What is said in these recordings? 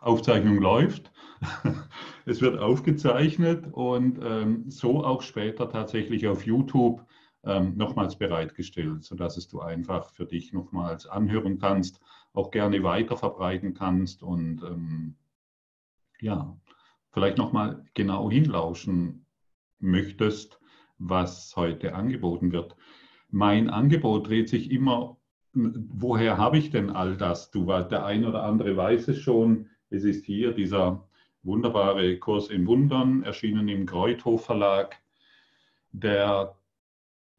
Aufzeichnung läuft. es wird aufgezeichnet und ähm, so auch später tatsächlich auf YouTube ähm, nochmals bereitgestellt, sodass es du einfach für dich nochmals anhören kannst, auch gerne weiter verbreiten kannst und ähm, ja, vielleicht nochmal genau hinlauschen möchtest, was heute angeboten wird. Mein Angebot dreht sich immer, woher habe ich denn all das? Du, der ein oder andere weiß es schon, es ist hier dieser wunderbare Kurs in Wundern, erschienen im Kreuthof Verlag, der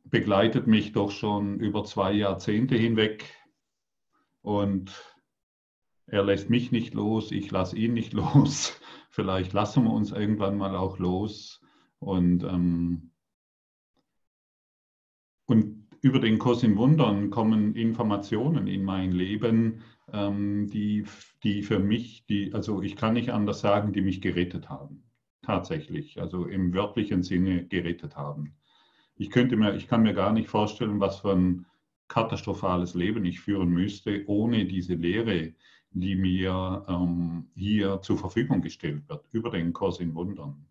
begleitet mich doch schon über zwei Jahrzehnte hinweg und er lässt mich nicht los, ich lasse ihn nicht los. Vielleicht lassen wir uns irgendwann mal auch los. Und, ähm, und über den Kurs in Wundern kommen Informationen in mein Leben, die, die für mich, die, also ich kann nicht anders sagen, die mich gerettet haben. Tatsächlich, also im wörtlichen Sinne gerettet haben. Ich könnte mir, ich kann mir gar nicht vorstellen, was für ein katastrophales Leben ich führen müsste, ohne diese Lehre, die mir ähm, hier zur Verfügung gestellt wird, über den Kurs in Wundern.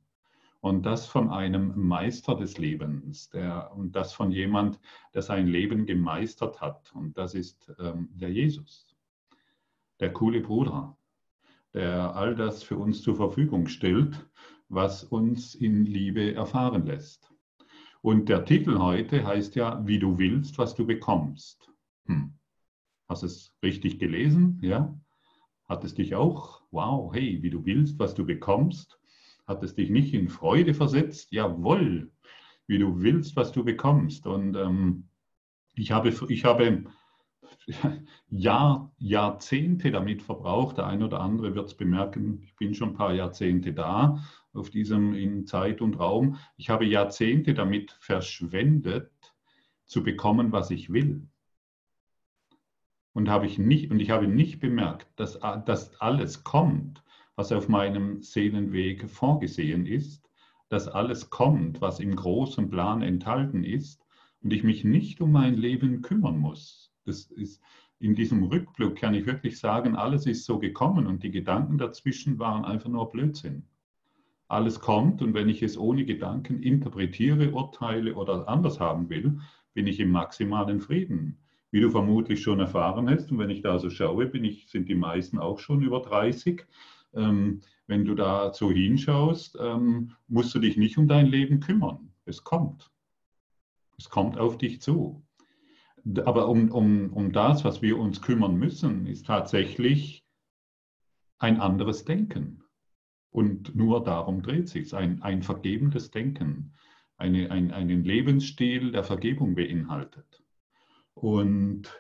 Und das von einem Meister des Lebens, der, und das von jemand, der sein Leben gemeistert hat. Und das ist ähm, der Jesus, der coole Bruder, der all das für uns zur Verfügung stellt, was uns in Liebe erfahren lässt. Und der Titel heute heißt ja, wie du willst, was du bekommst. Hm. Hast du es richtig gelesen? Ja? Hat es dich auch? Wow, hey, wie du willst, was du bekommst? Hat es dich nicht in Freude versetzt? Jawohl, wie du willst, was du bekommst. Und ähm, ich habe, ich habe Jahr, Jahrzehnte damit verbraucht. Der eine oder andere wird es bemerken, ich bin schon ein paar Jahrzehnte da auf diesem in Zeit und Raum. Ich habe Jahrzehnte damit verschwendet, zu bekommen, was ich will. Und, habe ich, nicht, und ich habe nicht bemerkt, dass, dass alles kommt, was auf meinem Seelenweg vorgesehen ist, dass alles kommt, was im großen Plan enthalten ist und ich mich nicht um mein Leben kümmern muss. Das ist, in diesem Rückblick kann ich wirklich sagen, alles ist so gekommen und die Gedanken dazwischen waren einfach nur Blödsinn. Alles kommt und wenn ich es ohne Gedanken interpretiere, urteile oder anders haben will, bin ich im maximalen Frieden. Wie du vermutlich schon erfahren hast, und wenn ich da so schaue, bin ich, sind die meisten auch schon über 30 ähm, wenn du da so hinschaust, ähm, musst du dich nicht um dein Leben kümmern. Es kommt. Es kommt auf dich zu. Aber um, um, um das, was wir uns kümmern müssen, ist tatsächlich ein anderes Denken. Und nur darum dreht sich ein, ein vergebendes Denken, eine, ein, einen Lebensstil, der Vergebung beinhaltet. Und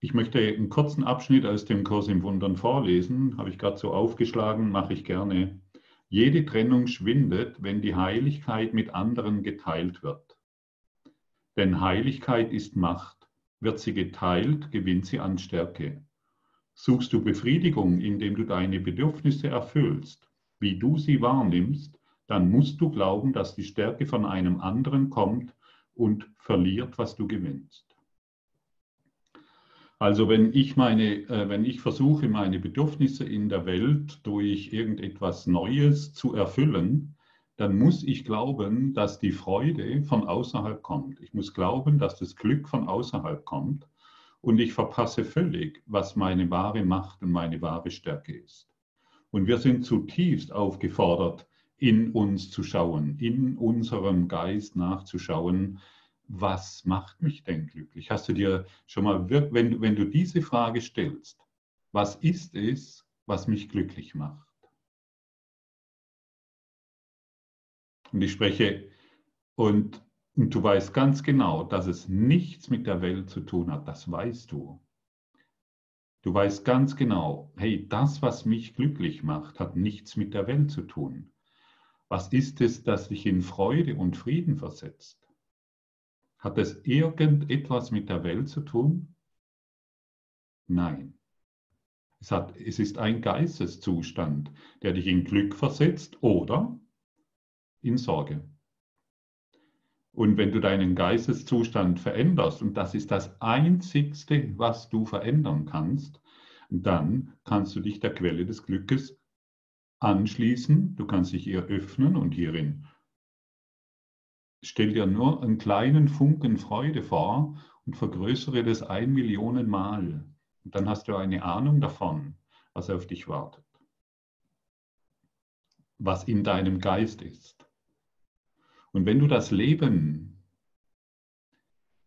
ich möchte einen kurzen Abschnitt aus dem Kurs im Wundern vorlesen, habe ich gerade so aufgeschlagen, mache ich gerne. Jede Trennung schwindet, wenn die Heiligkeit mit anderen geteilt wird. Denn Heiligkeit ist Macht. Wird sie geteilt, gewinnt sie an Stärke. Suchst du Befriedigung, indem du deine Bedürfnisse erfüllst, wie du sie wahrnimmst, dann musst du glauben, dass die Stärke von einem anderen kommt und verliert, was du gewinnst. Also wenn ich meine, äh, wenn ich versuche, meine Bedürfnisse in der Welt durch irgendetwas Neues zu erfüllen, dann muss ich glauben, dass die Freude von außerhalb kommt. Ich muss glauben, dass das Glück von außerhalb kommt und ich verpasse völlig, was meine wahre Macht und meine wahre Stärke ist. Und wir sind zutiefst aufgefordert, in uns zu schauen, in unserem Geist nachzuschauen, was macht mich denn glücklich? Hast du dir schon mal, wenn, wenn du diese Frage stellst, was ist es, was mich glücklich macht? Und ich spreche, und, und du weißt ganz genau, dass es nichts mit der Welt zu tun hat, das weißt du. Du weißt ganz genau, hey, das, was mich glücklich macht, hat nichts mit der Welt zu tun. Was ist es, das dich in Freude und Frieden versetzt? Hat es irgendetwas mit der Welt zu tun? Nein. Es, hat, es ist ein Geisteszustand, der dich in Glück versetzt oder in Sorge. Und wenn du deinen Geisteszustand veränderst, und das ist das Einzigste, was du verändern kannst, dann kannst du dich der Quelle des Glückes anschließen, du kannst dich ihr öffnen und hierin stell dir nur einen kleinen Funken Freude vor und vergrößere das ein Millionen Mal. Und dann hast du eine Ahnung davon, was auf dich wartet, was in deinem Geist ist. Und wenn du das Leben,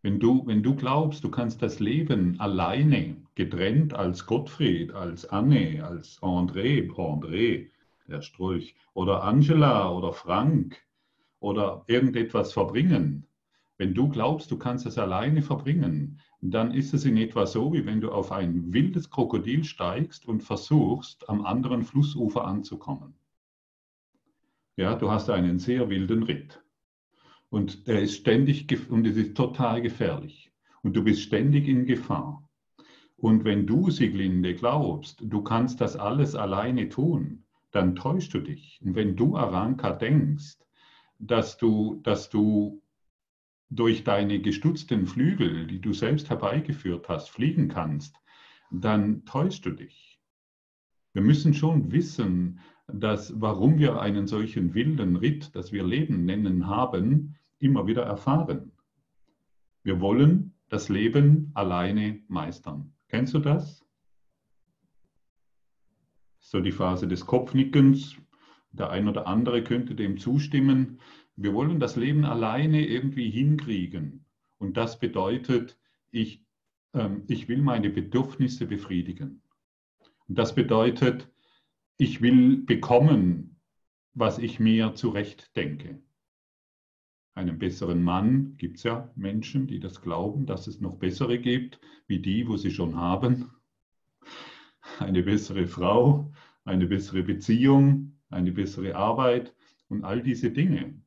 wenn du, wenn du glaubst, du kannst das Leben alleine, getrennt als Gottfried, als Anne, als André, André, der Strolch, oder Angela oder Frank oder irgendetwas verbringen, wenn du glaubst, du kannst es alleine verbringen, dann ist es in etwa so, wie wenn du auf ein wildes Krokodil steigst und versuchst, am anderen Flussufer anzukommen. Ja, du hast einen sehr wilden Ritt. Und er ist ständig und es ist total gefährlich. Und du bist ständig in Gefahr. Und wenn du, Sieglinde, glaubst, du kannst das alles alleine tun, dann täuschst du dich. Und wenn du, Aranka, denkst, dass du, dass du durch deine gestutzten Flügel, die du selbst herbeigeführt hast, fliegen kannst, dann täuschst du dich. Wir müssen schon wissen, dass warum wir einen solchen wilden Ritt, das wir Leben nennen, haben, immer wieder erfahren. Wir wollen das Leben alleine meistern. Kennst du das? So die Phase des Kopfnickens. Der ein oder andere könnte dem zustimmen. Wir wollen das Leben alleine irgendwie hinkriegen. Und das bedeutet, ich, ähm, ich will meine Bedürfnisse befriedigen. Und das bedeutet, ich will bekommen, was ich mir zurecht denke. Einen besseren Mann gibt es ja Menschen, die das glauben, dass es noch bessere gibt, wie die, wo sie schon haben. Eine bessere Frau, eine bessere Beziehung, eine bessere Arbeit und all diese Dinge.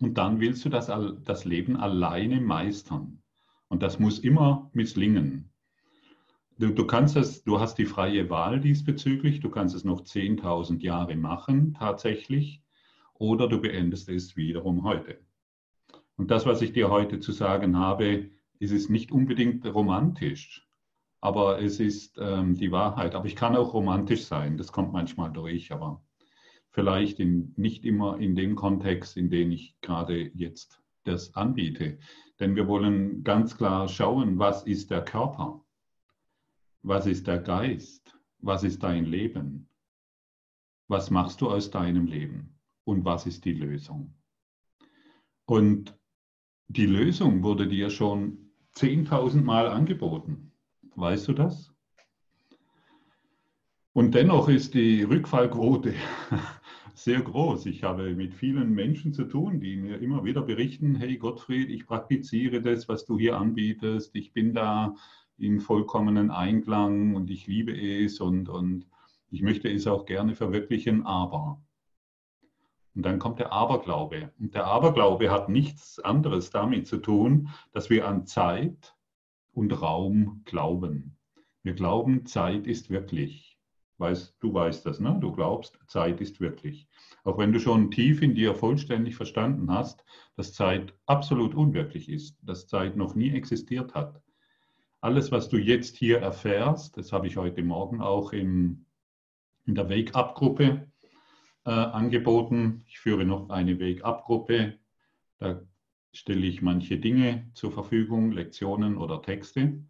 Und dann willst du das, das Leben alleine meistern. Und das muss immer misslingen. Du, du, kannst es, du hast die freie Wahl diesbezüglich, du kannst es noch 10.000 Jahre machen tatsächlich, oder du beendest es wiederum heute. Und das, was ich dir heute zu sagen habe, ist es nicht unbedingt romantisch, aber es ist ähm, die Wahrheit. Aber ich kann auch romantisch sein, das kommt manchmal durch, aber vielleicht in, nicht immer in dem Kontext, in dem ich gerade jetzt das anbiete. Denn wir wollen ganz klar schauen, was ist der Körper? Was ist der Geist? Was ist dein Leben? Was machst du aus deinem Leben? Und was ist die Lösung? Und die Lösung wurde dir schon 10.000 Mal angeboten. Weißt du das? Und dennoch ist die Rückfallquote sehr groß. Ich habe mit vielen Menschen zu tun, die mir immer wieder berichten, hey Gottfried, ich praktiziere das, was du hier anbietest, ich bin da in vollkommenen Einklang und ich liebe es und, und ich möchte es auch gerne verwirklichen, aber. Und dann kommt der Aberglaube. Und der Aberglaube hat nichts anderes damit zu tun, dass wir an Zeit und Raum glauben. Wir glauben, Zeit ist wirklich. Weiß, du weißt das, ne? du glaubst, Zeit ist wirklich. Auch wenn du schon tief in dir vollständig verstanden hast, dass Zeit absolut unwirklich ist, dass Zeit noch nie existiert hat. Alles, was du jetzt hier erfährst, das habe ich heute Morgen auch im, in der Wake-up-Gruppe äh, angeboten. Ich führe noch eine Wake-up-Gruppe. Da stelle ich manche Dinge zur Verfügung, Lektionen oder Texte.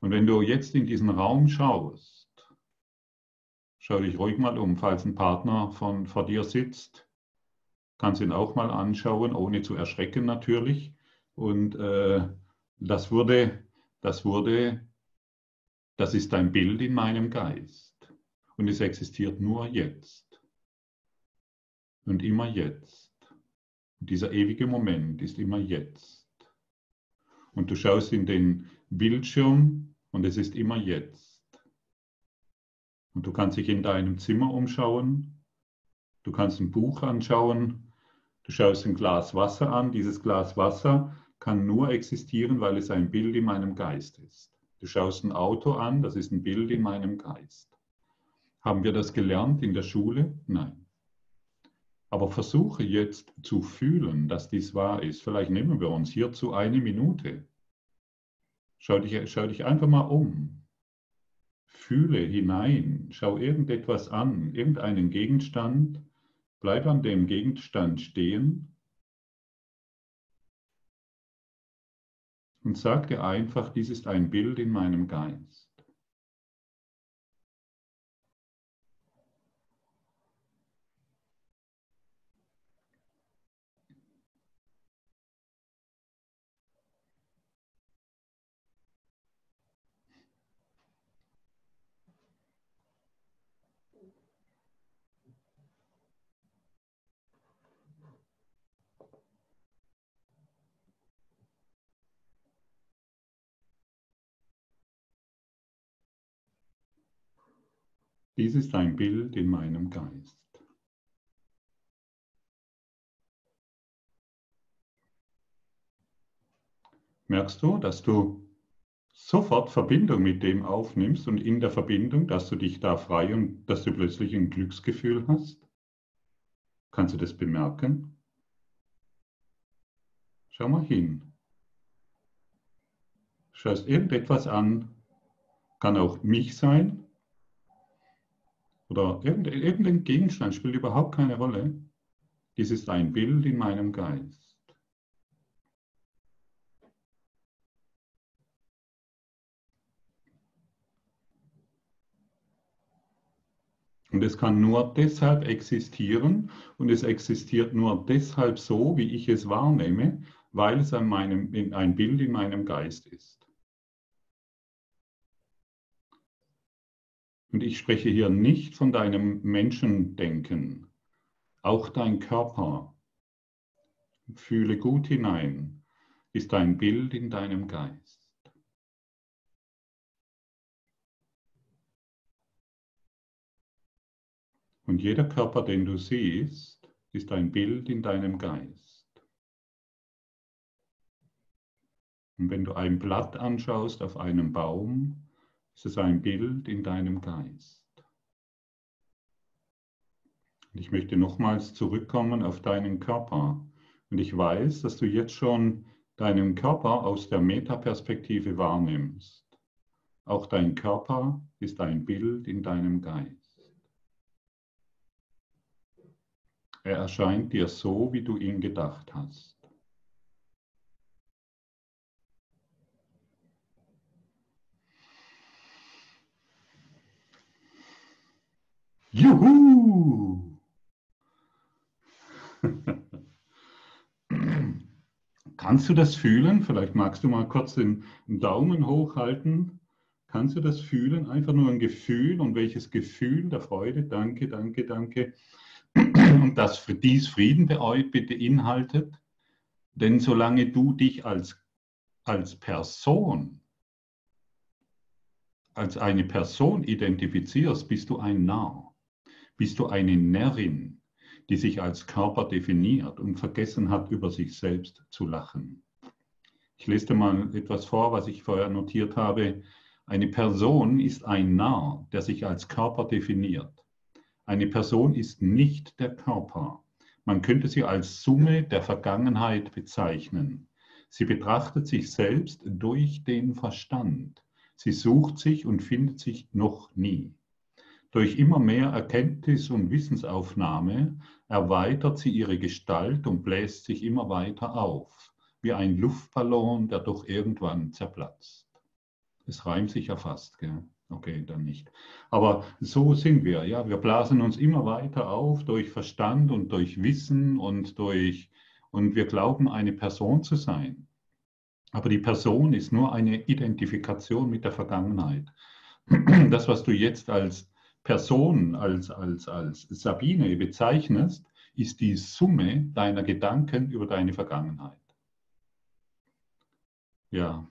Und wenn du jetzt in diesen Raum schaust, Schau dich ruhig mal um, falls ein Partner von, vor dir sitzt. Kannst ihn auch mal anschauen, ohne zu erschrecken natürlich. Und äh, das wurde, das wurde, das ist ein Bild in meinem Geist. Und es existiert nur jetzt. Und immer jetzt. Und dieser ewige Moment ist immer jetzt. Und du schaust in den Bildschirm und es ist immer jetzt. Und du kannst dich in deinem Zimmer umschauen. Du kannst ein Buch anschauen. Du schaust ein Glas Wasser an. Dieses Glas Wasser kann nur existieren, weil es ein Bild in meinem Geist ist. Du schaust ein Auto an, das ist ein Bild in meinem Geist. Haben wir das gelernt in der Schule? Nein. Aber versuche jetzt zu fühlen, dass dies wahr ist. Vielleicht nehmen wir uns hierzu eine Minute. Schau dich, schau dich einfach mal um. Fühle hinein, schau irgendetwas an, irgendeinen Gegenstand, bleib an dem Gegenstand stehen und sag dir einfach, dies ist ein Bild in meinem Geist. Dies ist ein Bild in meinem Geist. Merkst du, dass du sofort Verbindung mit dem aufnimmst und in der Verbindung, dass du dich da frei und dass du plötzlich ein Glücksgefühl hast? Kannst du das bemerken? Schau mal hin. Schaust irgendetwas an, kann auch mich sein, oder irgendein Gegenstand spielt überhaupt keine Rolle. Dies ist ein Bild in meinem Geist. Und es kann nur deshalb existieren und es existiert nur deshalb so, wie ich es wahrnehme, weil es an meinem, ein Bild in meinem Geist ist. Und ich spreche hier nicht von deinem Menschendenken, auch dein Körper. Fühle gut hinein, ist ein Bild in deinem Geist. Und jeder Körper, den du siehst, ist ein Bild in deinem Geist. Und wenn du ein Blatt anschaust auf einem Baum, es ist ein Bild in deinem Geist. Und ich möchte nochmals zurückkommen auf deinen Körper. Und ich weiß, dass du jetzt schon deinen Körper aus der Metaperspektive wahrnimmst. Auch dein Körper ist ein Bild in deinem Geist. Er erscheint dir so, wie du ihn gedacht hast. Juhu! Kannst du das fühlen? Vielleicht magst du mal kurz den Daumen hochhalten. Kannst du das fühlen? Einfach nur ein Gefühl und welches Gefühl der Freude? Danke, danke, danke. Und das dies Frieden beinhaltet. Denn solange du dich als, als Person, als eine Person identifizierst, bist du ein Narr bist du eine Närrin, die sich als Körper definiert und vergessen hat, über sich selbst zu lachen. Ich lese dir mal etwas vor, was ich vorher notiert habe. Eine Person ist ein Narr, der sich als Körper definiert. Eine Person ist nicht der Körper. Man könnte sie als Summe der Vergangenheit bezeichnen. Sie betrachtet sich selbst durch den Verstand. Sie sucht sich und findet sich noch nie. Durch immer mehr Erkenntnis und Wissensaufnahme erweitert sie ihre Gestalt und bläst sich immer weiter auf, wie ein Luftballon, der doch irgendwann zerplatzt. Es reimt sich ja fast, gell? Okay, dann nicht. Aber so sind wir, ja. Wir blasen uns immer weiter auf durch Verstand und durch Wissen und durch, und wir glauben, eine Person zu sein. Aber die Person ist nur eine Identifikation mit der Vergangenheit. Das, was du jetzt als Person als, als, als Sabine bezeichnest, ist die Summe deiner Gedanken über deine Vergangenheit. Ja,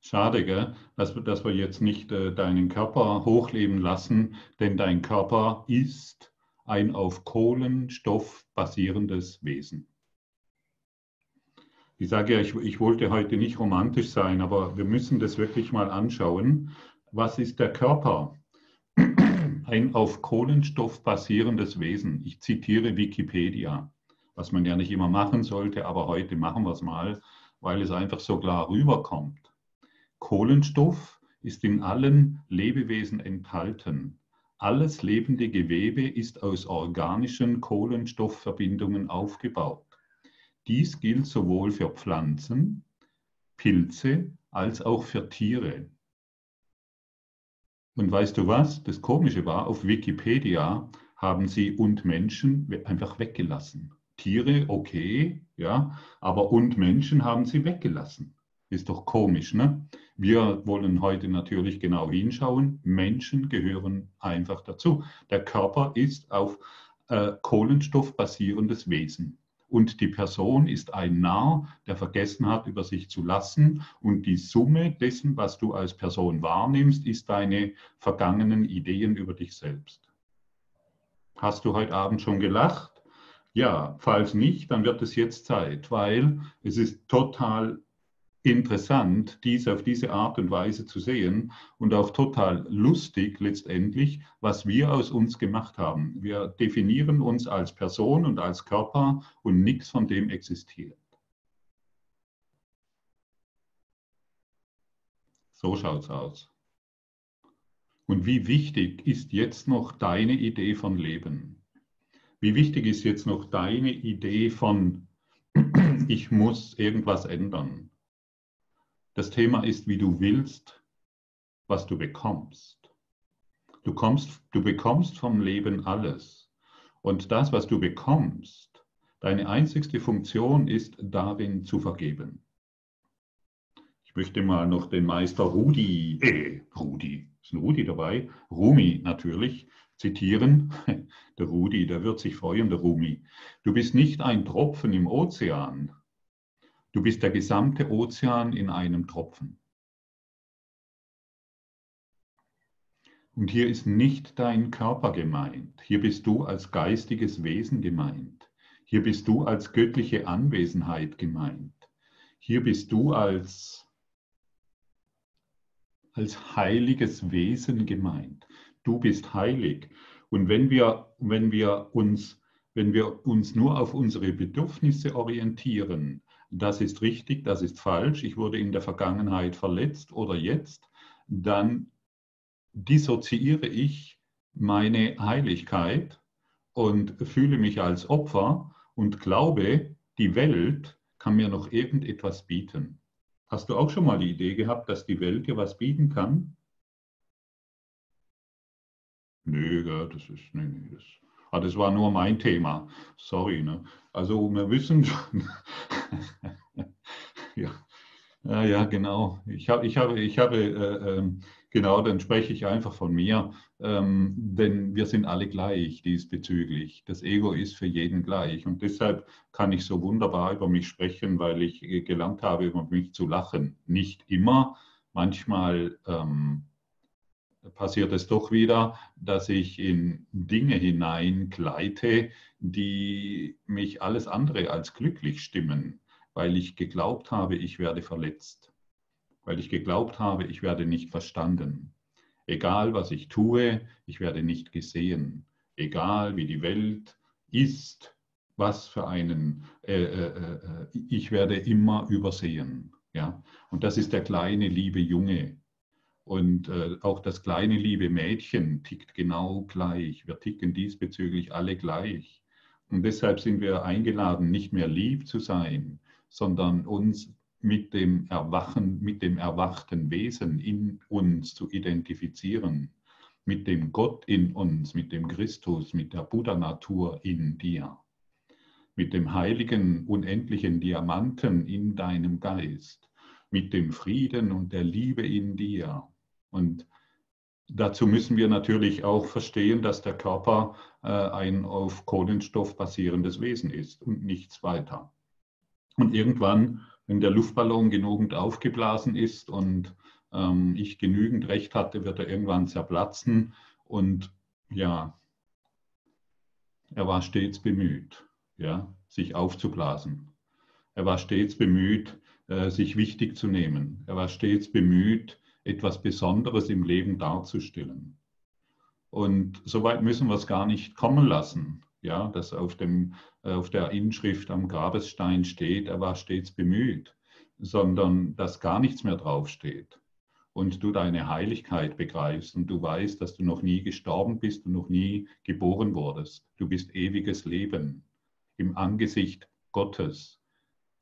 schade, gell? Dass, dass wir jetzt nicht äh, deinen Körper hochleben lassen, denn dein Körper ist ein auf Kohlenstoff basierendes Wesen. Ich sage ja, ich, ich wollte heute nicht romantisch sein, aber wir müssen das wirklich mal anschauen. Was ist der Körper? Ein auf Kohlenstoff basierendes Wesen. Ich zitiere Wikipedia, was man ja nicht immer machen sollte, aber heute machen wir es mal, weil es einfach so klar rüberkommt. Kohlenstoff ist in allen Lebewesen enthalten. Alles lebende Gewebe ist aus organischen Kohlenstoffverbindungen aufgebaut. Dies gilt sowohl für Pflanzen, Pilze als auch für Tiere. Und weißt du was? Das Komische war, auf Wikipedia haben sie und Menschen einfach weggelassen. Tiere, okay, ja, aber und Menschen haben sie weggelassen. Ist doch komisch, ne? Wir wollen heute natürlich genau hinschauen. Menschen gehören einfach dazu. Der Körper ist auf äh, Kohlenstoff basierendes Wesen. Und die Person ist ein Narr, der vergessen hat, über sich zu lassen. Und die Summe dessen, was du als Person wahrnimmst, ist deine vergangenen Ideen über dich selbst. Hast du heute Abend schon gelacht? Ja, falls nicht, dann wird es jetzt Zeit, weil es ist total interessant, dies auf diese Art und Weise zu sehen und auch total lustig letztendlich, was wir aus uns gemacht haben. Wir definieren uns als Person und als Körper und nichts von dem existiert. So schaut es aus. Und wie wichtig ist jetzt noch deine Idee von Leben? Wie wichtig ist jetzt noch deine Idee von, ich muss irgendwas ändern? Das Thema ist, wie du willst, was du bekommst. Du, kommst, du bekommst vom Leben alles. Und das, was du bekommst, deine einzigste Funktion ist darin zu vergeben. Ich möchte mal noch den Meister Rudi, äh, Rudi, ist ein Rudi dabei, Rumi natürlich, zitieren. Der Rudi, der wird sich freuen, der Rumi. Du bist nicht ein Tropfen im Ozean, Du bist der gesamte Ozean in einem Tropfen. Und hier ist nicht dein Körper gemeint. Hier bist du als geistiges Wesen gemeint. Hier bist du als göttliche Anwesenheit gemeint. Hier bist du als, als heiliges Wesen gemeint. Du bist heilig. Und wenn wir, wenn wir, uns, wenn wir uns nur auf unsere Bedürfnisse orientieren, das ist richtig, das ist falsch, ich wurde in der Vergangenheit verletzt oder jetzt, dann dissoziiere ich meine Heiligkeit und fühle mich als Opfer und glaube, die Welt kann mir noch irgendetwas bieten. Hast du auch schon mal die Idee gehabt, dass die Welt dir was bieten kann? Nö, das ist, nee, nee, das, ah, das war nur mein Thema. Sorry. Ne? Also wir wissen schon, ja. ja, ja, genau. Ich, hab, ich habe, ich habe äh, äh, genau, dann spreche ich einfach von mir, ähm, denn wir sind alle gleich diesbezüglich. Das Ego ist für jeden gleich und deshalb kann ich so wunderbar über mich sprechen, weil ich gelernt habe, über mich zu lachen. Nicht immer, manchmal. Ähm, passiert es doch wieder, dass ich in Dinge hineingleite, die mich alles andere als glücklich stimmen, weil ich geglaubt habe, ich werde verletzt, weil ich geglaubt habe, ich werde nicht verstanden. Egal, was ich tue, ich werde nicht gesehen. Egal, wie die Welt ist, was für einen, äh, äh, äh, ich werde immer übersehen. Ja? Und das ist der kleine, liebe Junge, und äh, auch das kleine liebe Mädchen tickt genau gleich. Wir ticken diesbezüglich alle gleich. Und deshalb sind wir eingeladen, nicht mehr lieb zu sein, sondern uns mit dem Erwachen, mit dem erwachten Wesen in uns zu identifizieren, mit dem Gott in uns, mit dem Christus, mit der Buddha-Natur in dir, mit dem heiligen, unendlichen Diamanten in deinem Geist, mit dem Frieden und der Liebe in dir, und dazu müssen wir natürlich auch verstehen, dass der Körper äh, ein auf Kohlenstoff basierendes Wesen ist und nichts weiter. Und irgendwann, wenn der Luftballon genügend aufgeblasen ist und ähm, ich genügend Recht hatte, wird er irgendwann zerplatzen. Und ja, er war stets bemüht, ja, sich aufzublasen. Er war stets bemüht, äh, sich wichtig zu nehmen. Er war stets bemüht, etwas Besonderes im Leben darzustellen. Und soweit müssen wir es gar nicht kommen lassen, ja, dass auf, dem, auf der Inschrift am Grabesstein steht, er war stets bemüht, sondern dass gar nichts mehr draufsteht. und du deine Heiligkeit begreifst und du weißt, dass du noch nie gestorben bist und noch nie geboren wurdest. Du bist ewiges Leben im Angesicht Gottes.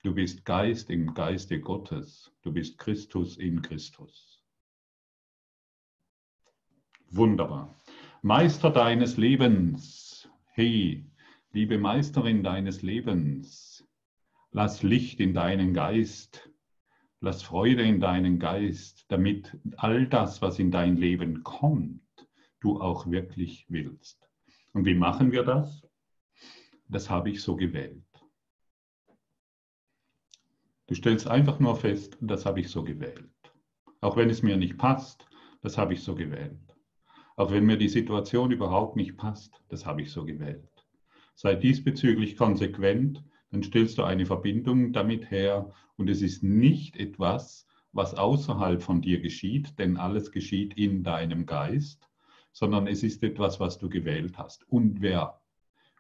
Du bist Geist im Geiste Gottes. Du bist Christus in Christus. Wunderbar. Meister deines Lebens. Hey, liebe Meisterin deines Lebens. Lass Licht in deinen Geist. Lass Freude in deinen Geist, damit all das, was in dein Leben kommt, du auch wirklich willst. Und wie machen wir das? Das habe ich so gewählt. Du stellst einfach nur fest, das habe ich so gewählt. Auch wenn es mir nicht passt, das habe ich so gewählt. Auch wenn mir die Situation überhaupt nicht passt, das habe ich so gewählt. Sei diesbezüglich konsequent, dann stellst du eine Verbindung damit her und es ist nicht etwas, was außerhalb von dir geschieht, denn alles geschieht in deinem Geist, sondern es ist etwas, was du gewählt hast. Und wer,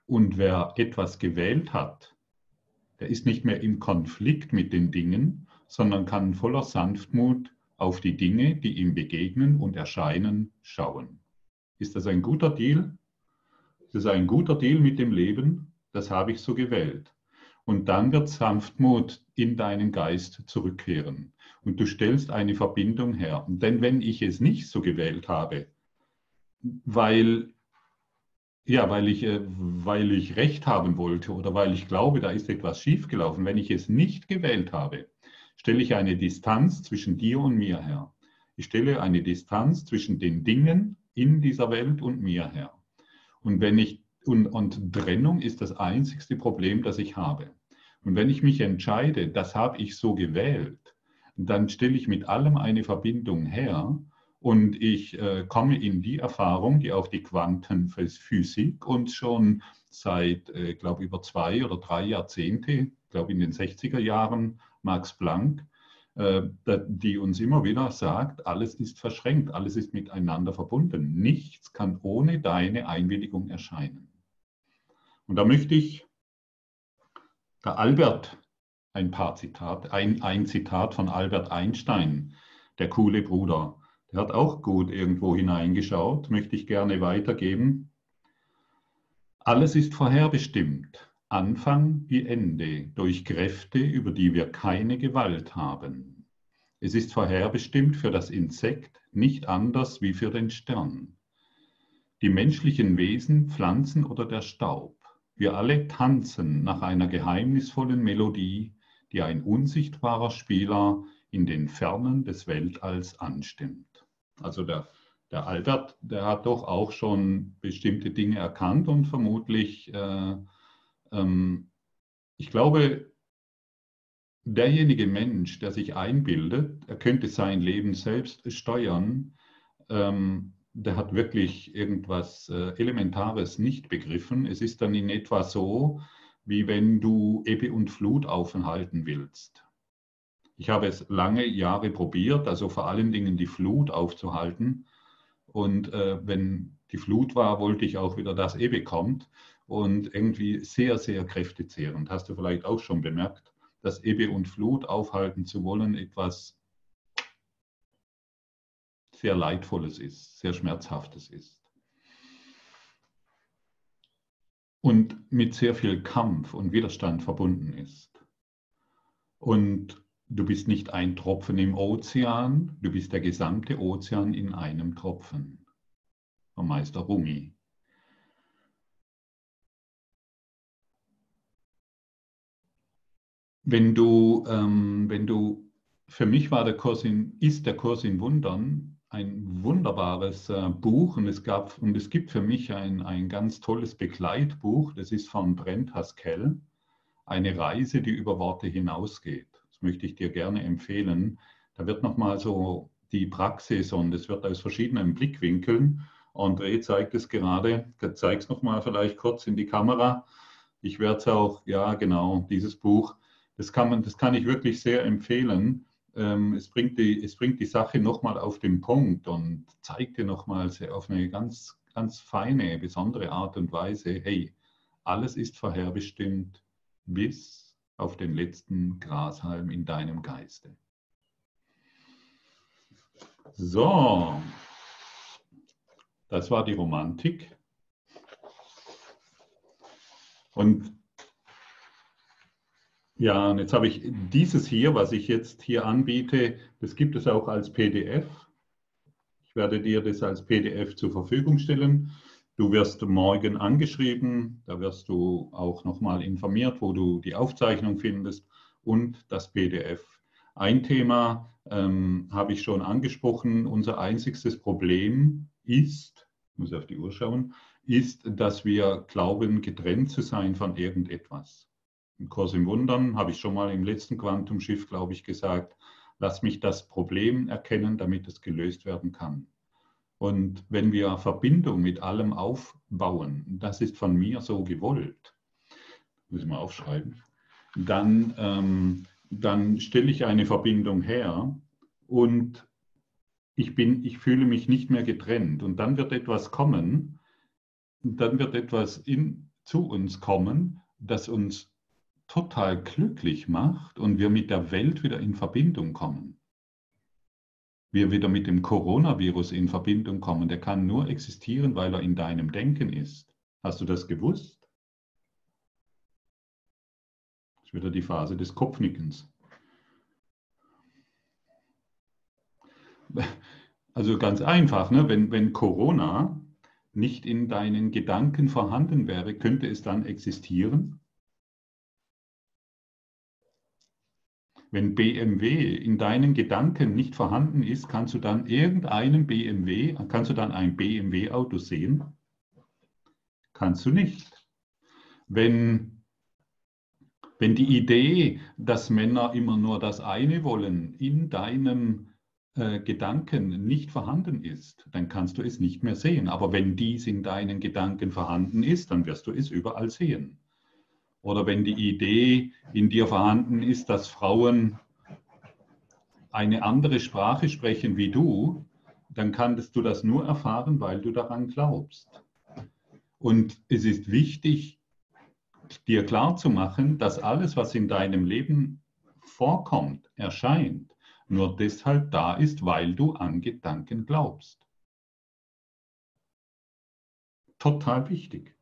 und wer etwas gewählt hat, der ist nicht mehr im Konflikt mit den Dingen, sondern kann voller Sanftmut auf die Dinge, die ihm begegnen und erscheinen, schauen. Ist das ein guter Deal? Ist das ein guter Deal mit dem Leben? Das habe ich so gewählt. Und dann wird Sanftmut in deinen Geist zurückkehren. Und du stellst eine Verbindung her. Denn wenn ich es nicht so gewählt habe, weil ja, weil ich, äh, weil ich Recht haben wollte oder weil ich glaube, da ist etwas schiefgelaufen. Wenn ich es nicht gewählt habe, stelle ich eine Distanz zwischen dir und mir her. Ich stelle eine Distanz zwischen den Dingen in dieser Welt und mir her. Und wenn ich und, und Trennung ist das einzigste Problem, das ich habe. Und wenn ich mich entscheide, das habe ich so gewählt, dann stelle ich mit allem eine Verbindung her und ich äh, komme in die Erfahrung, die auch die Quantenphysik uns schon seit, äh, glaube über zwei oder drei Jahrzehnte, glaube in den 60er Jahren, Max Planck, die uns immer wieder sagt, alles ist verschränkt, alles ist miteinander verbunden. Nichts kann ohne deine Einwilligung erscheinen. Und da möchte ich der Albert ein paar Zitate, ein, ein Zitat von Albert Einstein, der coole Bruder. Der hat auch gut irgendwo hineingeschaut, möchte ich gerne weitergeben. Alles ist vorherbestimmt, Anfang wie Ende, durch Kräfte, über die wir keine Gewalt haben. Es ist vorherbestimmt für das Insekt nicht anders wie für den Stern. Die menschlichen Wesen, Pflanzen oder der Staub. Wir alle tanzen nach einer geheimnisvollen Melodie, die ein unsichtbarer Spieler in den Fernen des Weltalls anstimmt. Also der, der Albert, der hat doch auch schon bestimmte Dinge erkannt und vermutlich, äh, ähm, ich glaube, derjenige Mensch, der sich einbildet, er könnte sein Leben selbst steuern, ähm, der hat wirklich irgendwas äh, Elementares nicht begriffen. Es ist dann in etwa so, wie wenn du Ebbe und Flut aufhalten willst. Ich habe es lange Jahre probiert, also vor allen Dingen die Flut aufzuhalten. Und äh, wenn die Flut war, wollte ich auch wieder, dass Ebbe kommt. Und irgendwie sehr, sehr kräftezehrend. Hast du vielleicht auch schon bemerkt, dass Ebbe und Flut aufhalten zu wollen etwas sehr Leidvolles ist, sehr Schmerzhaftes ist. Und mit sehr viel Kampf und Widerstand verbunden ist. Und Du bist nicht ein Tropfen im Ozean, du bist der gesamte Ozean in einem Tropfen. Vom Meister Rumi. Wenn du, ähm, wenn du, für mich war der Kurs in, ist der Kurs in Wundern ein wunderbares äh, Buch und es gab und es gibt für mich ein, ein ganz tolles Begleitbuch, das ist von Brent Haskell, eine Reise, die über Worte hinausgeht möchte ich dir gerne empfehlen. Da wird nochmal so die Praxis und es wird aus verschiedenen Blickwinkeln. André zeigt es gerade, zeigt es nochmal vielleicht kurz in die Kamera. Ich werde es auch, ja genau, dieses Buch, das kann, man, das kann ich wirklich sehr empfehlen. Ähm, es, bringt die, es bringt die Sache nochmal auf den Punkt und zeigt dir nochmal auf eine ganz, ganz feine, besondere Art und Weise, hey, alles ist vorherbestimmt bis auf den letzten Grashalm in deinem Geiste. So, das war die Romantik. Und ja, und jetzt habe ich dieses hier, was ich jetzt hier anbiete, das gibt es auch als PDF. Ich werde dir das als PDF zur Verfügung stellen. Du wirst morgen angeschrieben, da wirst du auch nochmal informiert, wo du die Aufzeichnung findest und das PDF. Ein Thema ähm, habe ich schon angesprochen. Unser einziges Problem ist, ich muss auf die Uhr schauen, ist, dass wir glauben, getrennt zu sein von irgendetwas. Im Kurs im Wundern habe ich schon mal im letzten Quantumschiff, glaube ich, gesagt, lass mich das Problem erkennen, damit es gelöst werden kann. Und wenn wir Verbindung mit allem aufbauen, das ist von mir so gewollt, muss ich mal aufschreiben, dann, ähm, dann stelle ich eine Verbindung her und ich, bin, ich fühle mich nicht mehr getrennt. Und dann wird etwas kommen, dann wird etwas in, zu uns kommen, das uns total glücklich macht und wir mit der Welt wieder in Verbindung kommen wir wieder mit dem Coronavirus in Verbindung kommen, der kann nur existieren, weil er in deinem Denken ist. Hast du das gewusst? Das ist wieder die Phase des Kopfnickens. Also ganz einfach, ne? wenn, wenn Corona nicht in deinen Gedanken vorhanden wäre, könnte es dann existieren? Wenn BMW in deinen Gedanken nicht vorhanden ist, kannst du dann irgendeinen BMW, kannst du dann ein BMW-Auto sehen? Kannst du nicht. Wenn, wenn die Idee, dass Männer immer nur das eine wollen, in deinem äh, Gedanken nicht vorhanden ist, dann kannst du es nicht mehr sehen. Aber wenn dies in deinen Gedanken vorhanden ist, dann wirst du es überall sehen oder wenn die Idee in dir vorhanden ist, dass Frauen eine andere Sprache sprechen wie du, dann kannst du das nur erfahren, weil du daran glaubst. Und es ist wichtig, dir klarzumachen, dass alles, was in deinem Leben vorkommt, erscheint, nur deshalb da ist, weil du an Gedanken glaubst. Total wichtig.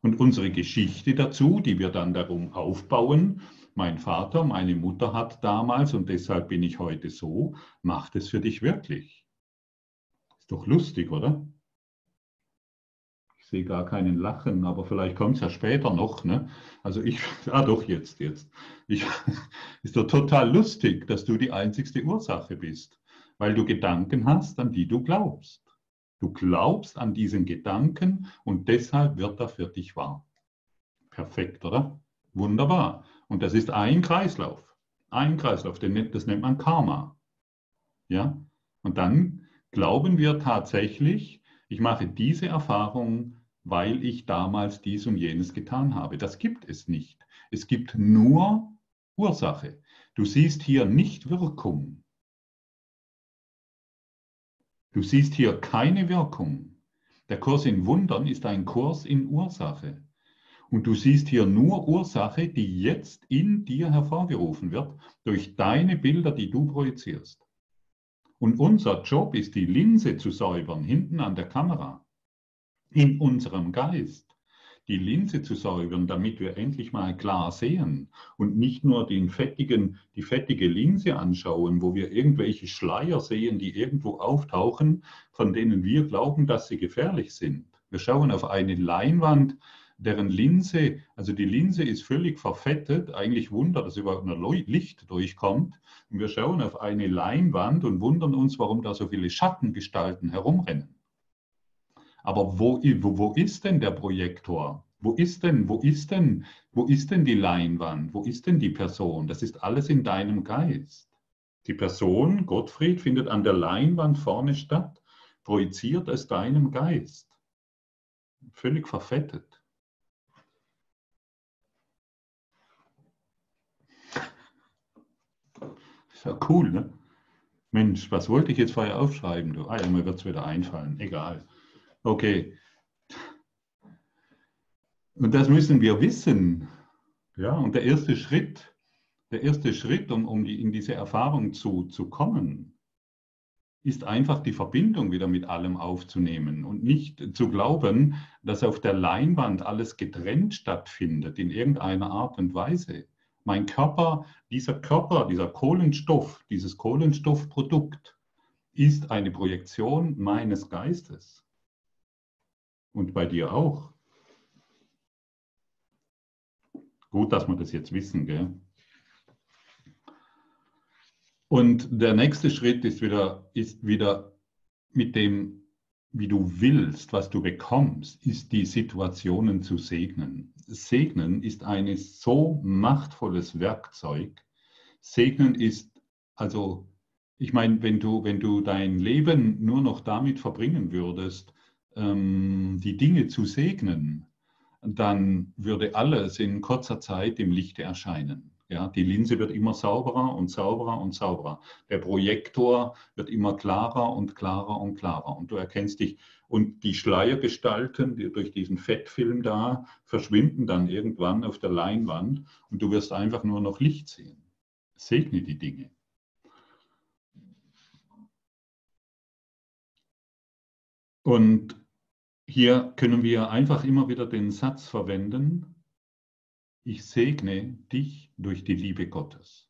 Und unsere Geschichte dazu, die wir dann darum aufbauen, mein Vater, meine Mutter hat damals und deshalb bin ich heute so, macht es für dich wirklich. Ist doch lustig, oder? Ich sehe gar keinen Lachen, aber vielleicht kommt es ja später noch. Ne? Also ich, ah doch, jetzt, jetzt. Ich, ist doch total lustig, dass du die einzigste Ursache bist, weil du Gedanken hast, an die du glaubst. Du glaubst an diesen Gedanken und deshalb wird er für dich wahr. Perfekt, oder? Wunderbar. Und das ist ein Kreislauf. Ein Kreislauf, das nennt man Karma. Ja? Und dann glauben wir tatsächlich, ich mache diese Erfahrung, weil ich damals dies und jenes getan habe. Das gibt es nicht. Es gibt nur Ursache. Du siehst hier nicht Wirkung. Du siehst hier keine Wirkung. Der Kurs in Wundern ist ein Kurs in Ursache. Und du siehst hier nur Ursache, die jetzt in dir hervorgerufen wird durch deine Bilder, die du projizierst. Und unser Job ist, die Linse zu säubern, hinten an der Kamera, in unserem Geist die Linse zu säubern, damit wir endlich mal klar sehen und nicht nur den fettigen, die fettige Linse anschauen, wo wir irgendwelche Schleier sehen, die irgendwo auftauchen, von denen wir glauben, dass sie gefährlich sind. Wir schauen auf eine Leinwand, deren Linse, also die Linse ist völlig verfettet, eigentlich Wunder, dass überhaupt nur Licht durchkommt. Und wir schauen auf eine Leinwand und wundern uns, warum da so viele Schattengestalten herumrennen. Aber wo, wo, wo ist denn der Projektor? Wo ist denn, wo ist denn, wo ist denn die Leinwand? Wo ist denn die Person? Das ist alles in deinem Geist. Die Person, Gottfried, findet an der Leinwand vorne statt, projiziert aus deinem Geist. Völlig verfettet. Ist ja cool, ne? Mensch, was wollte ich jetzt vorher aufschreiben? Du? Ah ja, mir wird es wieder einfallen. Egal. Okay. Und das müssen wir wissen. Ja, und der erste Schritt, der erste Schritt, um, um in diese Erfahrung zu, zu kommen, ist einfach die Verbindung wieder mit allem aufzunehmen und nicht zu glauben, dass auf der Leinwand alles getrennt stattfindet in irgendeiner Art und Weise. Mein Körper, dieser Körper, dieser Kohlenstoff, dieses Kohlenstoffprodukt ist eine Projektion meines Geistes. Und bei dir auch. Gut, dass wir das jetzt wissen, gell? Und der nächste Schritt ist wieder, ist wieder mit dem, wie du willst, was du bekommst, ist die Situationen zu segnen. Segnen ist ein so machtvolles Werkzeug. Segnen ist, also, ich meine, wenn du, wenn du dein Leben nur noch damit verbringen würdest, ähm, die Dinge zu segnen, dann würde alles in kurzer Zeit im Lichte erscheinen. Ja, die Linse wird immer sauberer und sauberer und sauberer. Der Projektor wird immer klarer und klarer und klarer. Und du erkennst dich. Und die Schleiergestalten, die durch diesen Fettfilm da, verschwinden dann irgendwann auf der Leinwand und du wirst einfach nur noch Licht sehen. Segne die Dinge. Und hier können wir einfach immer wieder den Satz verwenden, ich segne dich durch die Liebe Gottes.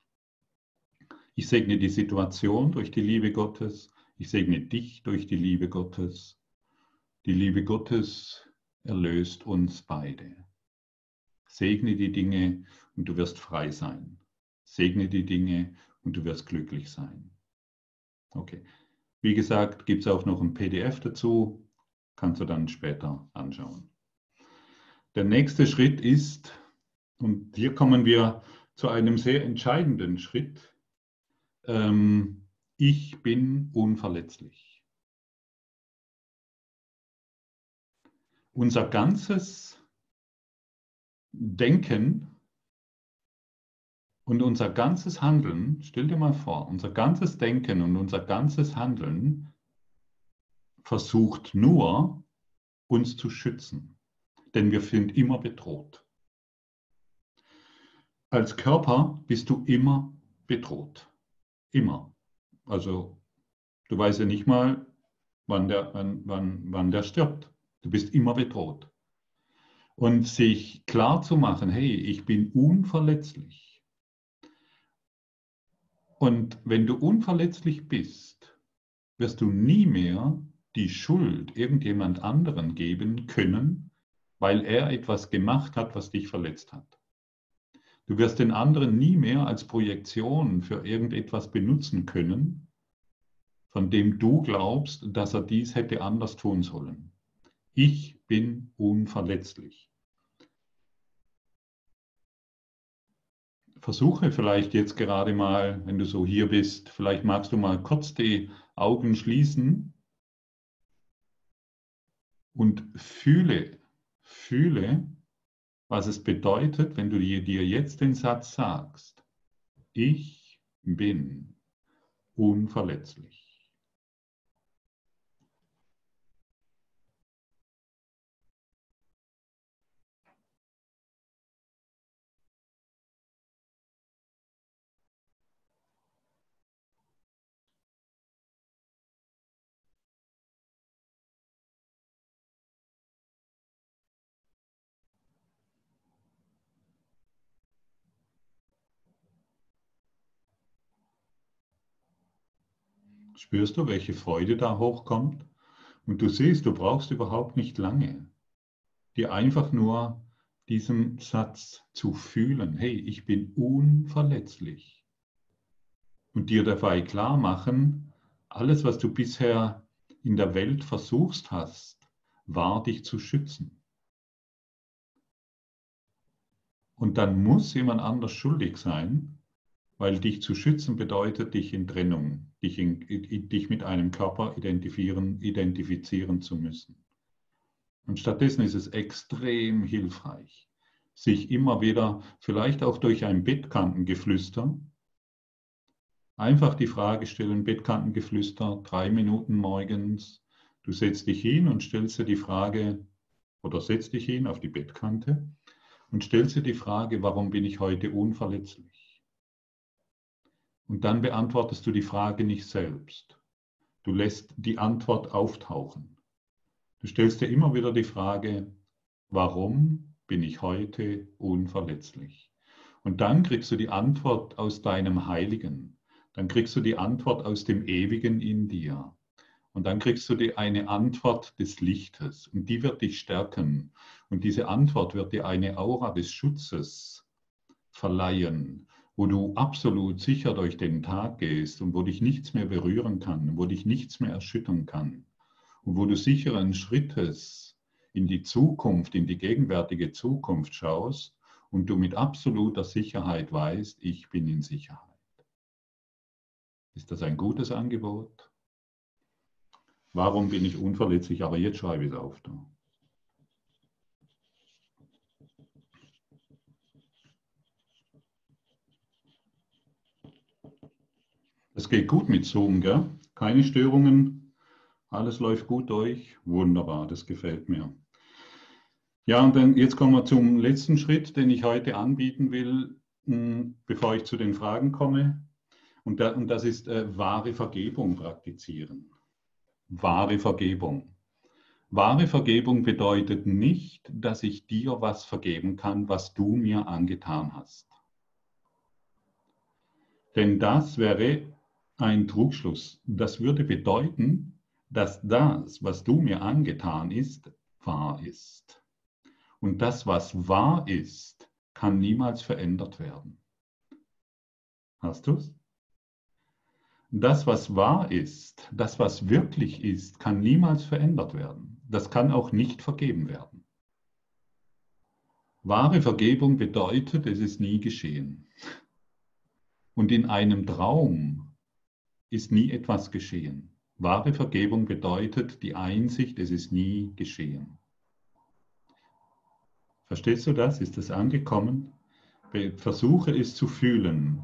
Ich segne die Situation durch die Liebe Gottes. Ich segne dich durch die Liebe Gottes. Die Liebe Gottes erlöst uns beide. Segne die Dinge und du wirst frei sein. Segne die Dinge und du wirst glücklich sein. Okay. Wie gesagt, gibt es auch noch ein PDF dazu. Kannst du dann später anschauen. Der nächste Schritt ist, und hier kommen wir zu einem sehr entscheidenden Schritt. Ähm, ich bin unverletzlich. Unser ganzes Denken und unser ganzes Handeln, stell dir mal vor, unser ganzes Denken und unser ganzes Handeln versucht nur, uns zu schützen, denn wir sind immer bedroht. Als Körper bist du immer bedroht. Immer. Also du weißt ja nicht mal, wann der, wann, wann, wann der stirbt. Du bist immer bedroht. Und sich klar zu machen, hey, ich bin unverletzlich. Und wenn du unverletzlich bist, wirst du nie mehr die Schuld irgendjemand anderen geben können, weil er etwas gemacht hat, was dich verletzt hat. Du wirst den anderen nie mehr als Projektion für irgendetwas benutzen können, von dem du glaubst, dass er dies hätte anders tun sollen. Ich bin unverletzlich. Versuche vielleicht jetzt gerade mal, wenn du so hier bist, vielleicht magst du mal kurz die Augen schließen und fühle, fühle, was es bedeutet, wenn du dir, jetzt den Satz sagst, ich bin unverletzlich. Spürst du, welche Freude da hochkommt? Und du siehst, du brauchst überhaupt nicht lange, dir einfach nur diesen Satz zu fühlen, hey, ich bin unverletzlich. Und dir dabei klar machen, alles, was du bisher in der Welt versuchst hast, war dich zu schützen. Und dann muss jemand anders schuldig sein, weil dich zu schützen bedeutet, dich in Trennung, dich, in, dich mit einem Körper identifizieren, identifizieren zu müssen. Und stattdessen ist es extrem hilfreich, sich immer wieder, vielleicht auch durch ein Bettkantengeflüster, einfach die Frage stellen, Bettkantengeflüster, drei Minuten morgens, du setzt dich hin und stellst dir die Frage, oder setzt dich hin auf die Bettkante und stellst dir die Frage, warum bin ich heute unverletzlich? Und dann beantwortest du die Frage nicht selbst. Du lässt die Antwort auftauchen. Du stellst dir immer wieder die Frage, warum bin ich heute unverletzlich? Und dann kriegst du die Antwort aus deinem Heiligen. Dann kriegst du die Antwort aus dem Ewigen in dir. Und dann kriegst du die, eine Antwort des Lichtes und die wird dich stärken. Und diese Antwort wird dir eine Aura des Schutzes verleihen, wo du absolut sicher durch den Tag gehst und wo dich nichts mehr berühren kann, wo dich nichts mehr erschüttern kann und wo du sicheren Schrittes in die Zukunft, in die gegenwärtige Zukunft schaust und du mit absoluter Sicherheit weißt, ich bin in Sicherheit. Ist das ein gutes Angebot? Warum bin ich unverletzlich? Aber jetzt schreibe ich es auf. Da. Es geht gut mit Zoom, gell? Keine Störungen, alles läuft gut durch. Wunderbar, das gefällt mir. Ja, und dann jetzt kommen wir zum letzten Schritt, den ich heute anbieten will, hm, bevor ich zu den Fragen komme. Und, das ist äh, wahre Vergebung praktizieren wahre Vergebung. Wahre Vergebung bedeutet nicht, dass ich dir was vergeben kann, was du mir angetan hast. Denn das wäre ein Trugschluss. Das würde bedeuten, dass das, was du mir angetan ist, wahr ist. Und das, was wahr ist, kann niemals verändert werden. Hast du es? Das, was wahr ist, das, was wirklich ist, kann niemals verändert werden. Das kann auch nicht vergeben werden. Wahre Vergebung bedeutet, es ist nie geschehen. Und in einem Traum ist nie etwas geschehen. Wahre Vergebung bedeutet die Einsicht, es ist nie geschehen. Verstehst du das? Ist das angekommen? Versuche es zu fühlen.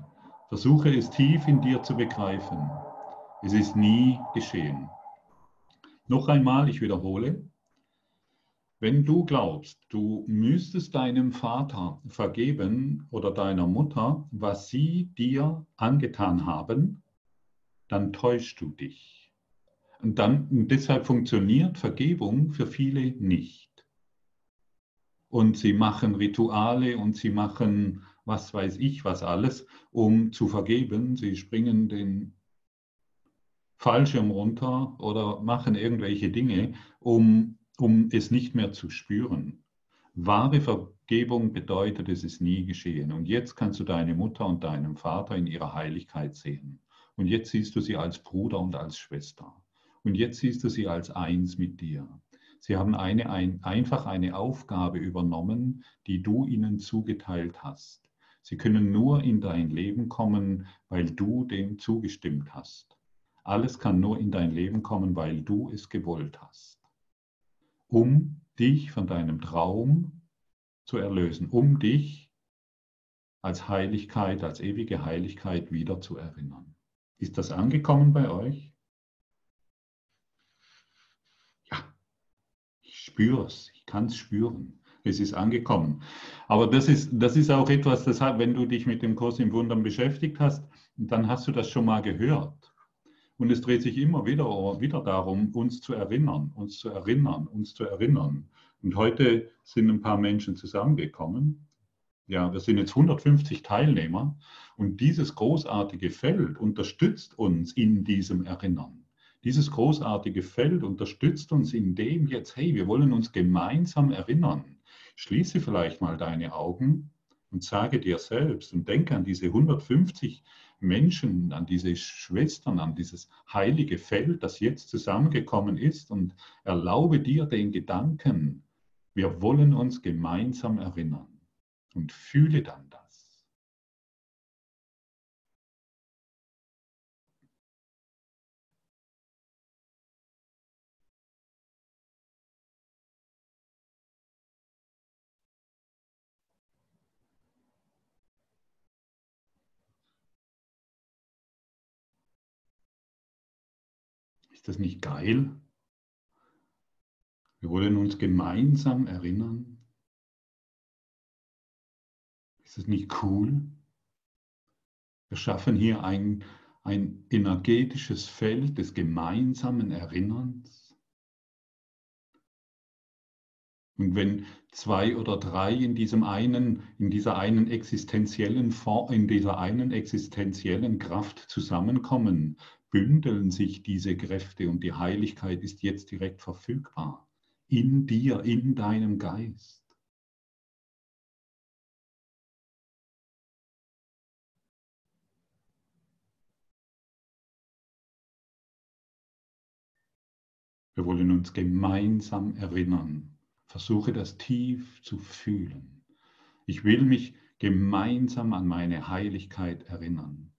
Versuche es tief in dir zu begreifen. Es ist nie geschehen. Noch einmal, ich wiederhole, wenn du glaubst, du müsstest deinem Vater vergeben oder deiner Mutter, was sie dir angetan haben, dann täuschst du dich. Und, dann, und deshalb funktioniert Vergebung für viele nicht. Und sie machen Rituale und sie machen was weiß ich was alles, um zu vergeben. Sie springen den Fallschirm runter oder machen irgendwelche Dinge, um, um es nicht mehr zu spüren. Wahre Vergebung bedeutet, es ist nie geschehen. Und jetzt kannst du deine Mutter und deinen Vater in ihrer Heiligkeit sehen. Und jetzt siehst du sie als Bruder und als Schwester. Und jetzt siehst du sie als eins mit dir. Sie haben eine, ein, einfach eine Aufgabe übernommen, die du ihnen zugeteilt hast. Sie können nur in dein Leben kommen, weil du dem zugestimmt hast. Alles kann nur in dein Leben kommen, weil du es gewollt hast. Um dich von deinem Traum zu erlösen, um dich als Heiligkeit, als ewige Heiligkeit wieder zu erinnern. Ist das angekommen bei euch? Ja, ich spüre es, ich kann es spüren es ist angekommen. Aber das ist, das ist auch etwas, das wenn du dich mit dem Kurs im Wundern beschäftigt hast, dann hast du das schon mal gehört. Und es dreht sich immer wieder, wieder darum, uns zu erinnern, uns zu erinnern, uns zu erinnern. Und heute sind ein paar Menschen zusammengekommen. Ja, wir sind jetzt 150 Teilnehmer und dieses großartige Feld unterstützt uns in diesem Erinnern. Dieses großartige Feld unterstützt uns in dem jetzt, hey, wir wollen uns gemeinsam erinnern. Schließe vielleicht mal deine Augen und sage dir selbst und denke an diese 150 Menschen, an diese Schwestern, an dieses heilige Feld, das jetzt zusammengekommen ist und erlaube dir den Gedanken, wir wollen uns gemeinsam erinnern und fühle dann das. Ist das nicht geil? Wir wollen uns gemeinsam erinnern. Ist das nicht cool? Wir schaffen hier ein, ein energetisches Feld des gemeinsamen Erinnerns. Und wenn zwei oder drei in diesem einen, in dieser einen existenziellen in dieser einen existenziellen Kraft zusammenkommen, bündeln sich diese Kräfte und die Heiligkeit ist jetzt direkt verfügbar. In dir, in deinem Geist. Wir wollen uns gemeinsam erinnern. Versuche das tief zu fühlen. Ich will mich gemeinsam an meine Heiligkeit erinnern.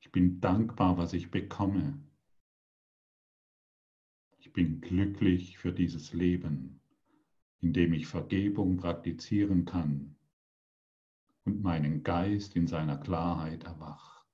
Ich bin dankbar, was ich bekomme. Ich bin glücklich für dieses Leben, in dem ich Vergebung praktizieren kann und meinen Geist in seiner Klarheit erwacht.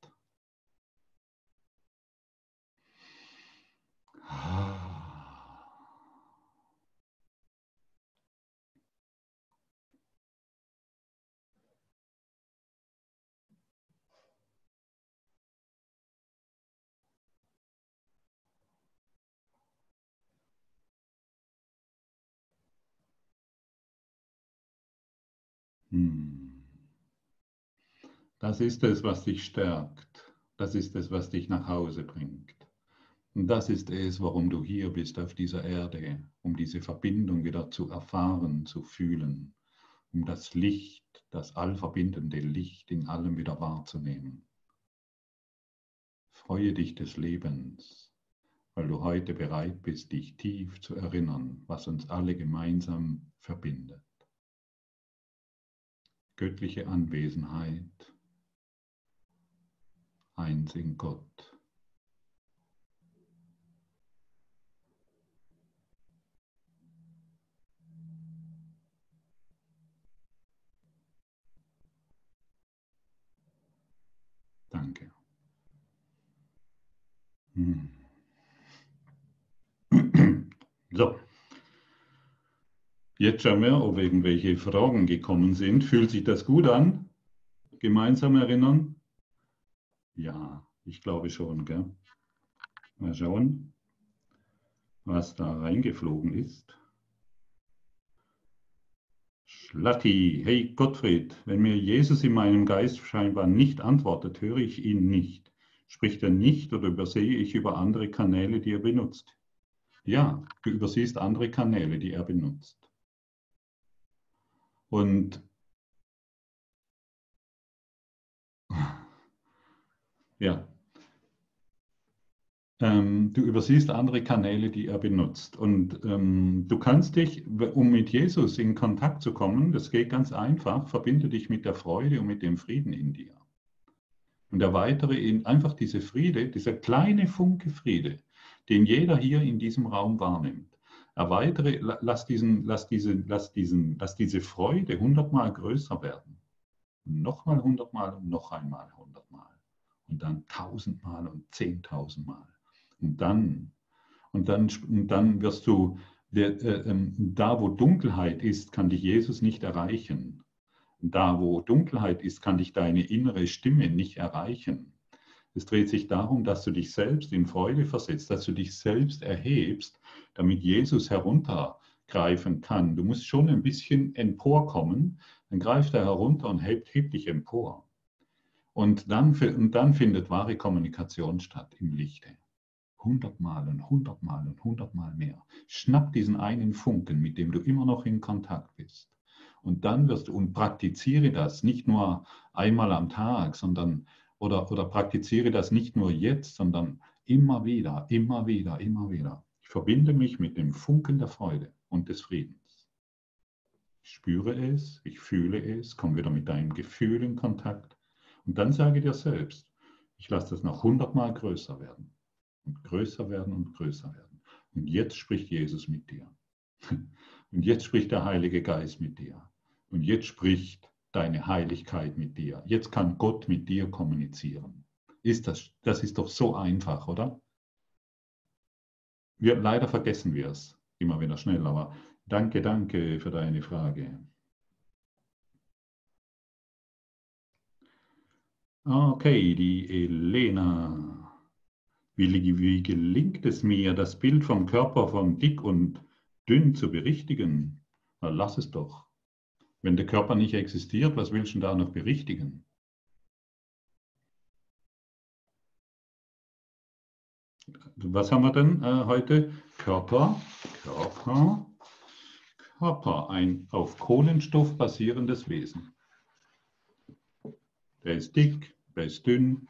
Hmm. Das ist es, was dich stärkt. Das ist es, was dich nach Hause bringt. Und das ist es, warum du hier bist auf dieser Erde, um diese Verbindung wieder zu erfahren, zu fühlen, um das Licht, das allverbindende Licht in allem wieder wahrzunehmen. Freue dich des Lebens, weil du heute bereit bist, dich tief zu erinnern, was uns alle gemeinsam verbindet. Göttliche Anwesenheit eins in Gott. Danke. Hm. So. Jetzt schauen wir, ob irgendwelche Fragen gekommen sind. Fühlt sich das gut an? Gemeinsam erinnern? Ja, ich glaube schon. Gell? Mal schauen, was da reingeflogen ist. Schlatti, hey Gottfried, wenn mir Jesus in meinem Geist scheinbar nicht antwortet, höre ich ihn nicht. Spricht er nicht oder übersehe ich über andere Kanäle, die er benutzt? Ja, du übersiehst andere Kanäle, die er benutzt. Und Ja. Ähm, du übersiehst andere Kanäle, die er benutzt. Und ähm, du kannst dich, um mit Jesus in Kontakt zu kommen, das geht ganz einfach, verbinde dich mit der Freude und mit dem Frieden in dir. Und erweitere ihn einfach diese Friede, dieser kleine Funke Friede, den jeder hier in diesem Raum wahrnimmt. Erweitere, lass, diesen, lass, diese, lass, diesen, lass diese Freude hundertmal größer werden. Nochmal hundertmal und noch einmal hundertmal und dann tausendmal und zehntausendmal. Und dann, und dann, und dann wirst du, äh, ähm, da wo Dunkelheit ist, kann dich Jesus nicht erreichen. Da wo Dunkelheit ist, kann dich deine innere Stimme nicht erreichen. Es dreht sich darum, dass du dich selbst in Freude versetzt, dass du dich selbst erhebst, damit Jesus heruntergreifen kann. Du musst schon ein bisschen emporkommen, dann greift er herunter und hebt, hebt dich empor. Und dann, und dann findet wahre Kommunikation statt im Lichte. Hundertmal und hundertmal und hundertmal mehr. Schnapp diesen einen Funken, mit dem du immer noch in Kontakt bist. Und dann wirst du und praktiziere das nicht nur einmal am Tag, sondern oder, oder praktiziere das nicht nur jetzt, sondern immer wieder, immer wieder, immer wieder. Ich verbinde mich mit dem Funken der Freude und des Friedens. Ich spüre es, ich fühle es, komme wieder mit deinem Gefühl in Kontakt und dann sage dir selbst, ich lasse das noch hundertmal größer werden und größer werden und größer werden. Und jetzt spricht Jesus mit dir. Und jetzt spricht der Heilige Geist mit dir. Und jetzt spricht deine Heiligkeit mit dir. Jetzt kann Gott mit dir kommunizieren. Ist das, das ist doch so einfach, oder? Wir, leider vergessen wir es immer wieder schnell, aber danke, danke für deine Frage. Okay, die Elena. Wie, wie gelingt es mir, das Bild vom Körper von dick und dünn zu berichtigen? Na, lass es doch. Wenn der Körper nicht existiert, was willst du da noch berichtigen? Was haben wir denn äh, heute? Körper, Körper, Körper, ein auf Kohlenstoff basierendes Wesen. Der ist dick, der ist dünn,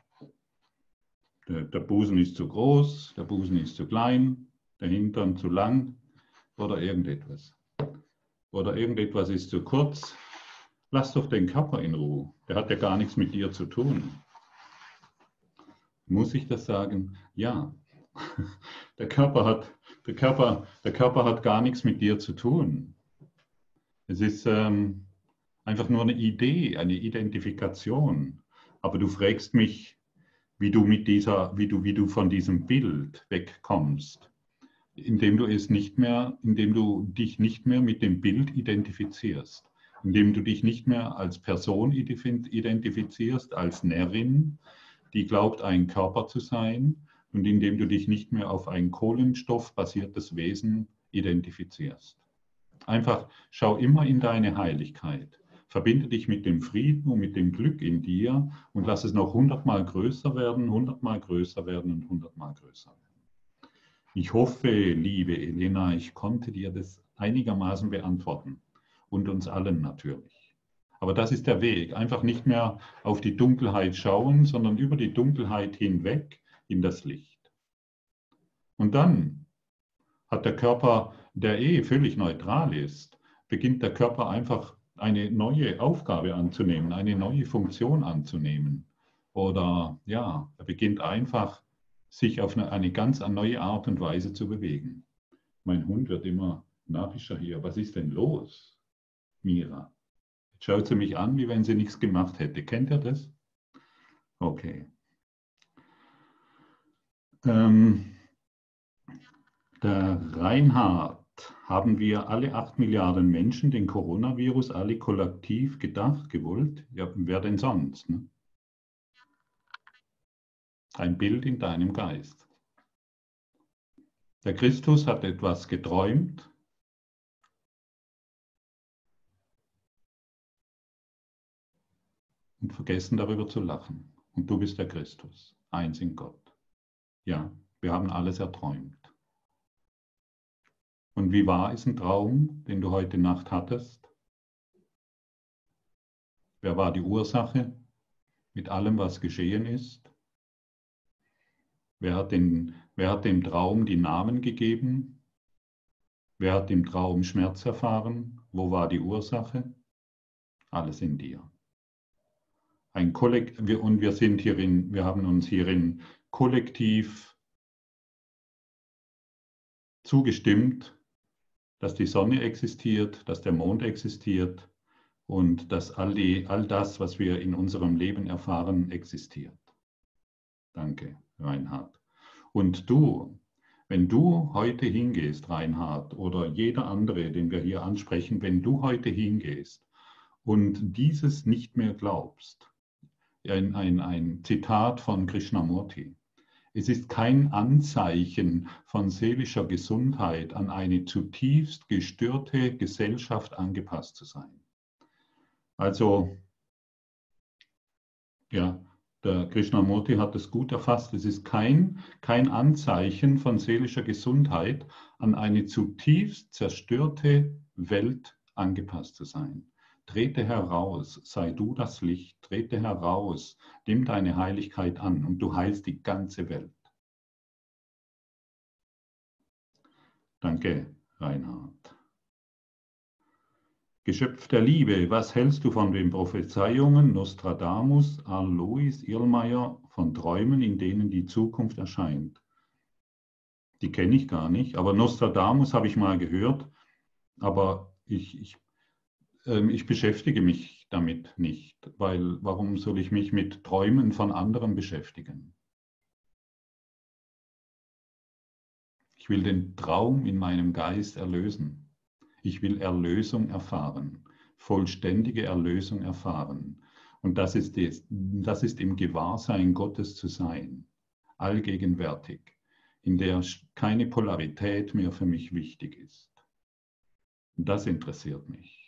der, der Busen ist zu groß, der Busen ist zu klein, der Hintern zu lang oder irgendetwas. Oder irgendetwas ist zu kurz. Lass doch den Körper in Ruhe. Der hat ja gar nichts mit dir zu tun. Muss ich das sagen? Ja. Der Körper hat, der Körper, der Körper hat gar nichts mit dir zu tun. Es ist ähm, einfach nur eine Idee, eine Identifikation. Aber du fragst mich, wie du mit dieser, wie du, wie du von diesem Bild wegkommst, indem du es nicht mehr, indem du dich nicht mehr mit dem Bild identifizierst, indem du dich nicht mehr als Person identifizierst, als Närrin, die glaubt, ein Körper zu sein, und indem du dich nicht mehr auf ein kohlenstoffbasiertes Wesen identifizierst. Einfach schau immer in deine Heiligkeit. Verbinde dich mit dem Frieden und mit dem Glück in dir und lass es noch hundertmal größer werden, hundertmal größer werden und hundertmal größer werden. Ich hoffe, liebe Elena, ich konnte dir das einigermaßen beantworten und uns allen natürlich. Aber das ist der Weg. Einfach nicht mehr auf die Dunkelheit schauen, sondern über die Dunkelheit hinweg in das Licht. Und dann hat der Körper, der eh völlig neutral ist, beginnt der Körper einfach eine neue Aufgabe anzunehmen, eine neue Funktion anzunehmen. Oder ja, er beginnt einfach, sich auf eine, eine ganz neue Art und Weise zu bewegen. Mein Hund wird immer narrischer hier. Was ist denn los, Mira? Jetzt schaut sie mich an, wie wenn sie nichts gemacht hätte. Kennt ihr das? Okay. Ähm, der Reinhard haben wir alle acht Milliarden Menschen den Coronavirus alle kollektiv gedacht, gewollt? Ja, wer denn sonst? Ne? Ein Bild in deinem Geist. Der Christus hat etwas geträumt. Und vergessen darüber zu lachen. Und du bist der Christus, eins in Gott. Ja, wir haben alles erträumt. Und wie war es ein Traum, den du heute Nacht hattest? Wer war die Ursache mit allem, was geschehen ist? Wer hat, den, wer hat dem Traum die Namen gegeben? Wer hat im Traum Schmerz erfahren? Wo war die Ursache? Alles in dir. Ein Kollekt und wir sind hierin, wir haben uns hierin kollektiv zugestimmt, dass die Sonne existiert, dass der Mond existiert und dass all, die, all das, was wir in unserem Leben erfahren, existiert. Danke, Reinhard. Und du, wenn du heute hingehst, Reinhard, oder jeder andere, den wir hier ansprechen, wenn du heute hingehst und dieses nicht mehr glaubst, ein, ein, ein Zitat von Krishnamurti, es ist kein Anzeichen von seelischer Gesundheit, an eine zutiefst gestörte Gesellschaft angepasst zu sein. Also, ja, der Krishnamurti hat es gut erfasst. Es ist kein, kein Anzeichen von seelischer Gesundheit, an eine zutiefst zerstörte Welt angepasst zu sein. Trete heraus, sei du das Licht, trete heraus, nimm deine Heiligkeit an und du heilst die ganze Welt. Danke, Reinhard. Geschöpf der Liebe, was hältst du von den Prophezeiungen Nostradamus, Alois Irlmeier von Träumen, in denen die Zukunft erscheint? Die kenne ich gar nicht, aber Nostradamus habe ich mal gehört, aber ich, ich ähm, ich beschäftige mich damit nicht, weil warum soll ich mich mit Träumen von anderen beschäftigen? Ich will den Traum in meinem Geist erlösen. Ich will Erlösung erfahren, vollständige Erlösung erfahren. Und das ist, das, das ist im Gewahrsein Gottes zu sein, allgegenwärtig, in der keine Polarität mehr für mich wichtig ist. Das interessiert mich.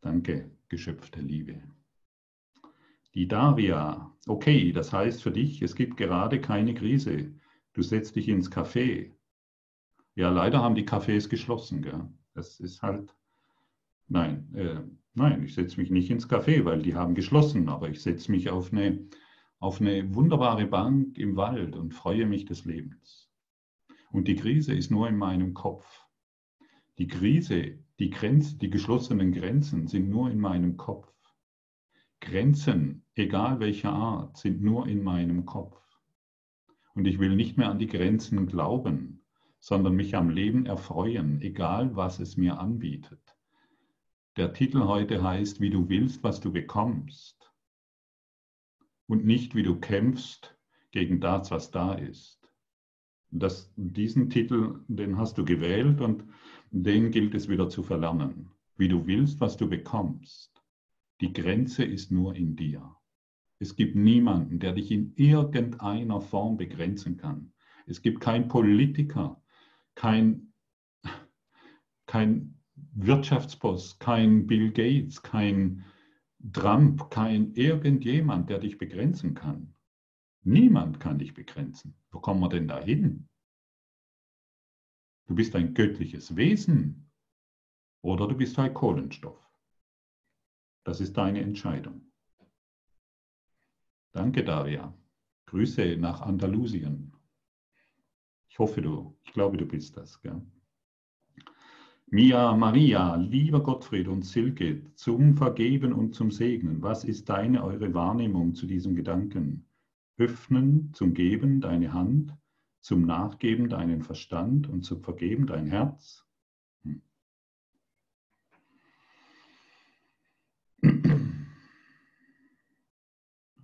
Danke, geschöpfte Liebe. Die Daria, okay, das heißt für dich, es gibt gerade keine Krise. Du setzt dich ins Café. Ja, leider haben die Cafés geschlossen. Gell? Das ist halt, nein, äh, nein, ich setze mich nicht ins Café, weil die haben geschlossen, aber ich setze mich auf eine, auf eine wunderbare Bank im Wald und freue mich des Lebens. Und die Krise ist nur in meinem Kopf. Die Krise, die, Grenz, die geschlossenen Grenzen sind nur in meinem Kopf. Grenzen, egal welcher Art, sind nur in meinem Kopf. Und ich will nicht mehr an die Grenzen glauben, sondern mich am Leben erfreuen, egal was es mir anbietet. Der Titel heute heißt, wie du willst, was du bekommst. Und nicht, wie du kämpfst gegen das, was da ist. Das, diesen Titel, den hast du gewählt und den gilt es wieder zu verlernen. Wie du willst, was du bekommst. Die Grenze ist nur in dir. Es gibt niemanden, der dich in irgendeiner Form begrenzen kann. Es gibt keinen Politiker, kein, kein Wirtschaftsboss, kein Bill Gates, kein Trump, kein irgendjemand, der dich begrenzen kann. Niemand kann dich begrenzen. Wo kommen wir denn da hin? Du bist ein göttliches Wesen oder du bist ein Kohlenstoff. Das ist deine Entscheidung. Danke, Daria. Grüße nach Andalusien. Ich hoffe, du, ich glaube, du bist das. Gell? Mia Maria, lieber Gottfried und Silke, zum Vergeben und zum Segnen, was ist deine, eure Wahrnehmung zu diesem Gedanken? Öffnen, zum Geben deine Hand, zum Nachgeben deinen Verstand und zum Vergeben dein Herz? Hm.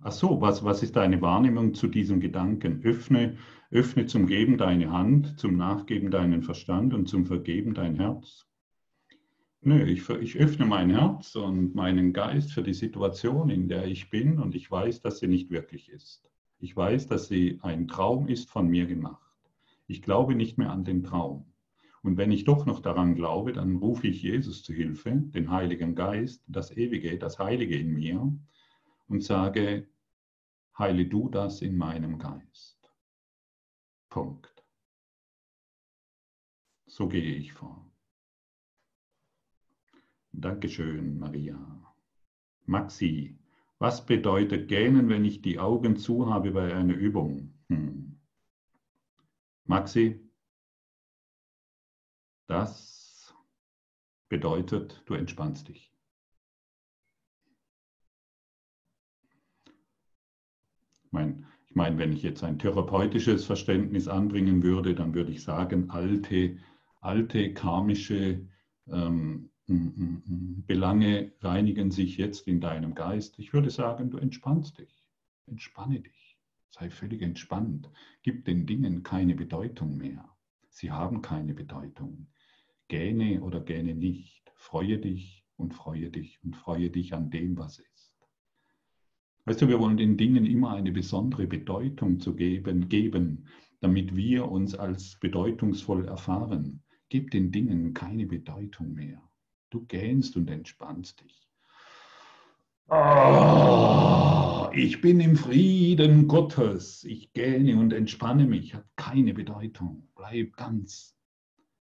Ach so, was, was ist deine Wahrnehmung zu diesem Gedanken? Öffne, öffne zum Geben deine Hand, zum Nachgeben deinen Verstand und zum Vergeben dein Herz. Nö, ich, ich öffne mein Herz und meinen Geist für die Situation, in der ich bin und ich weiß, dass sie nicht wirklich ist. Ich weiß, dass sie ein Traum ist von mir gemacht. Ich glaube nicht mehr an den Traum. Und wenn ich doch noch daran glaube, dann rufe ich Jesus zu Hilfe, den Heiligen Geist, das Ewige, das Heilige in mir und sage, heile du das in meinem Geist. Punkt. So gehe ich vor. Dankeschön, Maria. Maxi, was bedeutet gähnen, wenn ich die Augen zu habe bei einer Übung? Hm. Maxi, das bedeutet, du entspannst dich. mein, ich meine, wenn ich jetzt ein therapeutisches Verständnis anbringen würde, dann würde ich sagen, alte, alte karmische ähm, Belange reinigen sich jetzt in deinem Geist. Ich würde sagen, du entspannst dich. Entspanne dich. Sei völlig entspannt. Gib den Dingen keine Bedeutung mehr. Sie haben keine Bedeutung. Gähne oder gähne nicht. Freue dich und freue dich und freue dich an dem, was ist. Weißt du, wir wollen den Dingen immer eine besondere Bedeutung zu geben, geben, damit wir uns als bedeutungsvoll erfahren. Gib den Dingen keine Bedeutung mehr. Du gähnst und entspannst dich. Oh, ich bin im Frieden Gottes. Ich gähne und entspanne mich. Hat keine Bedeutung. Bleib ganz,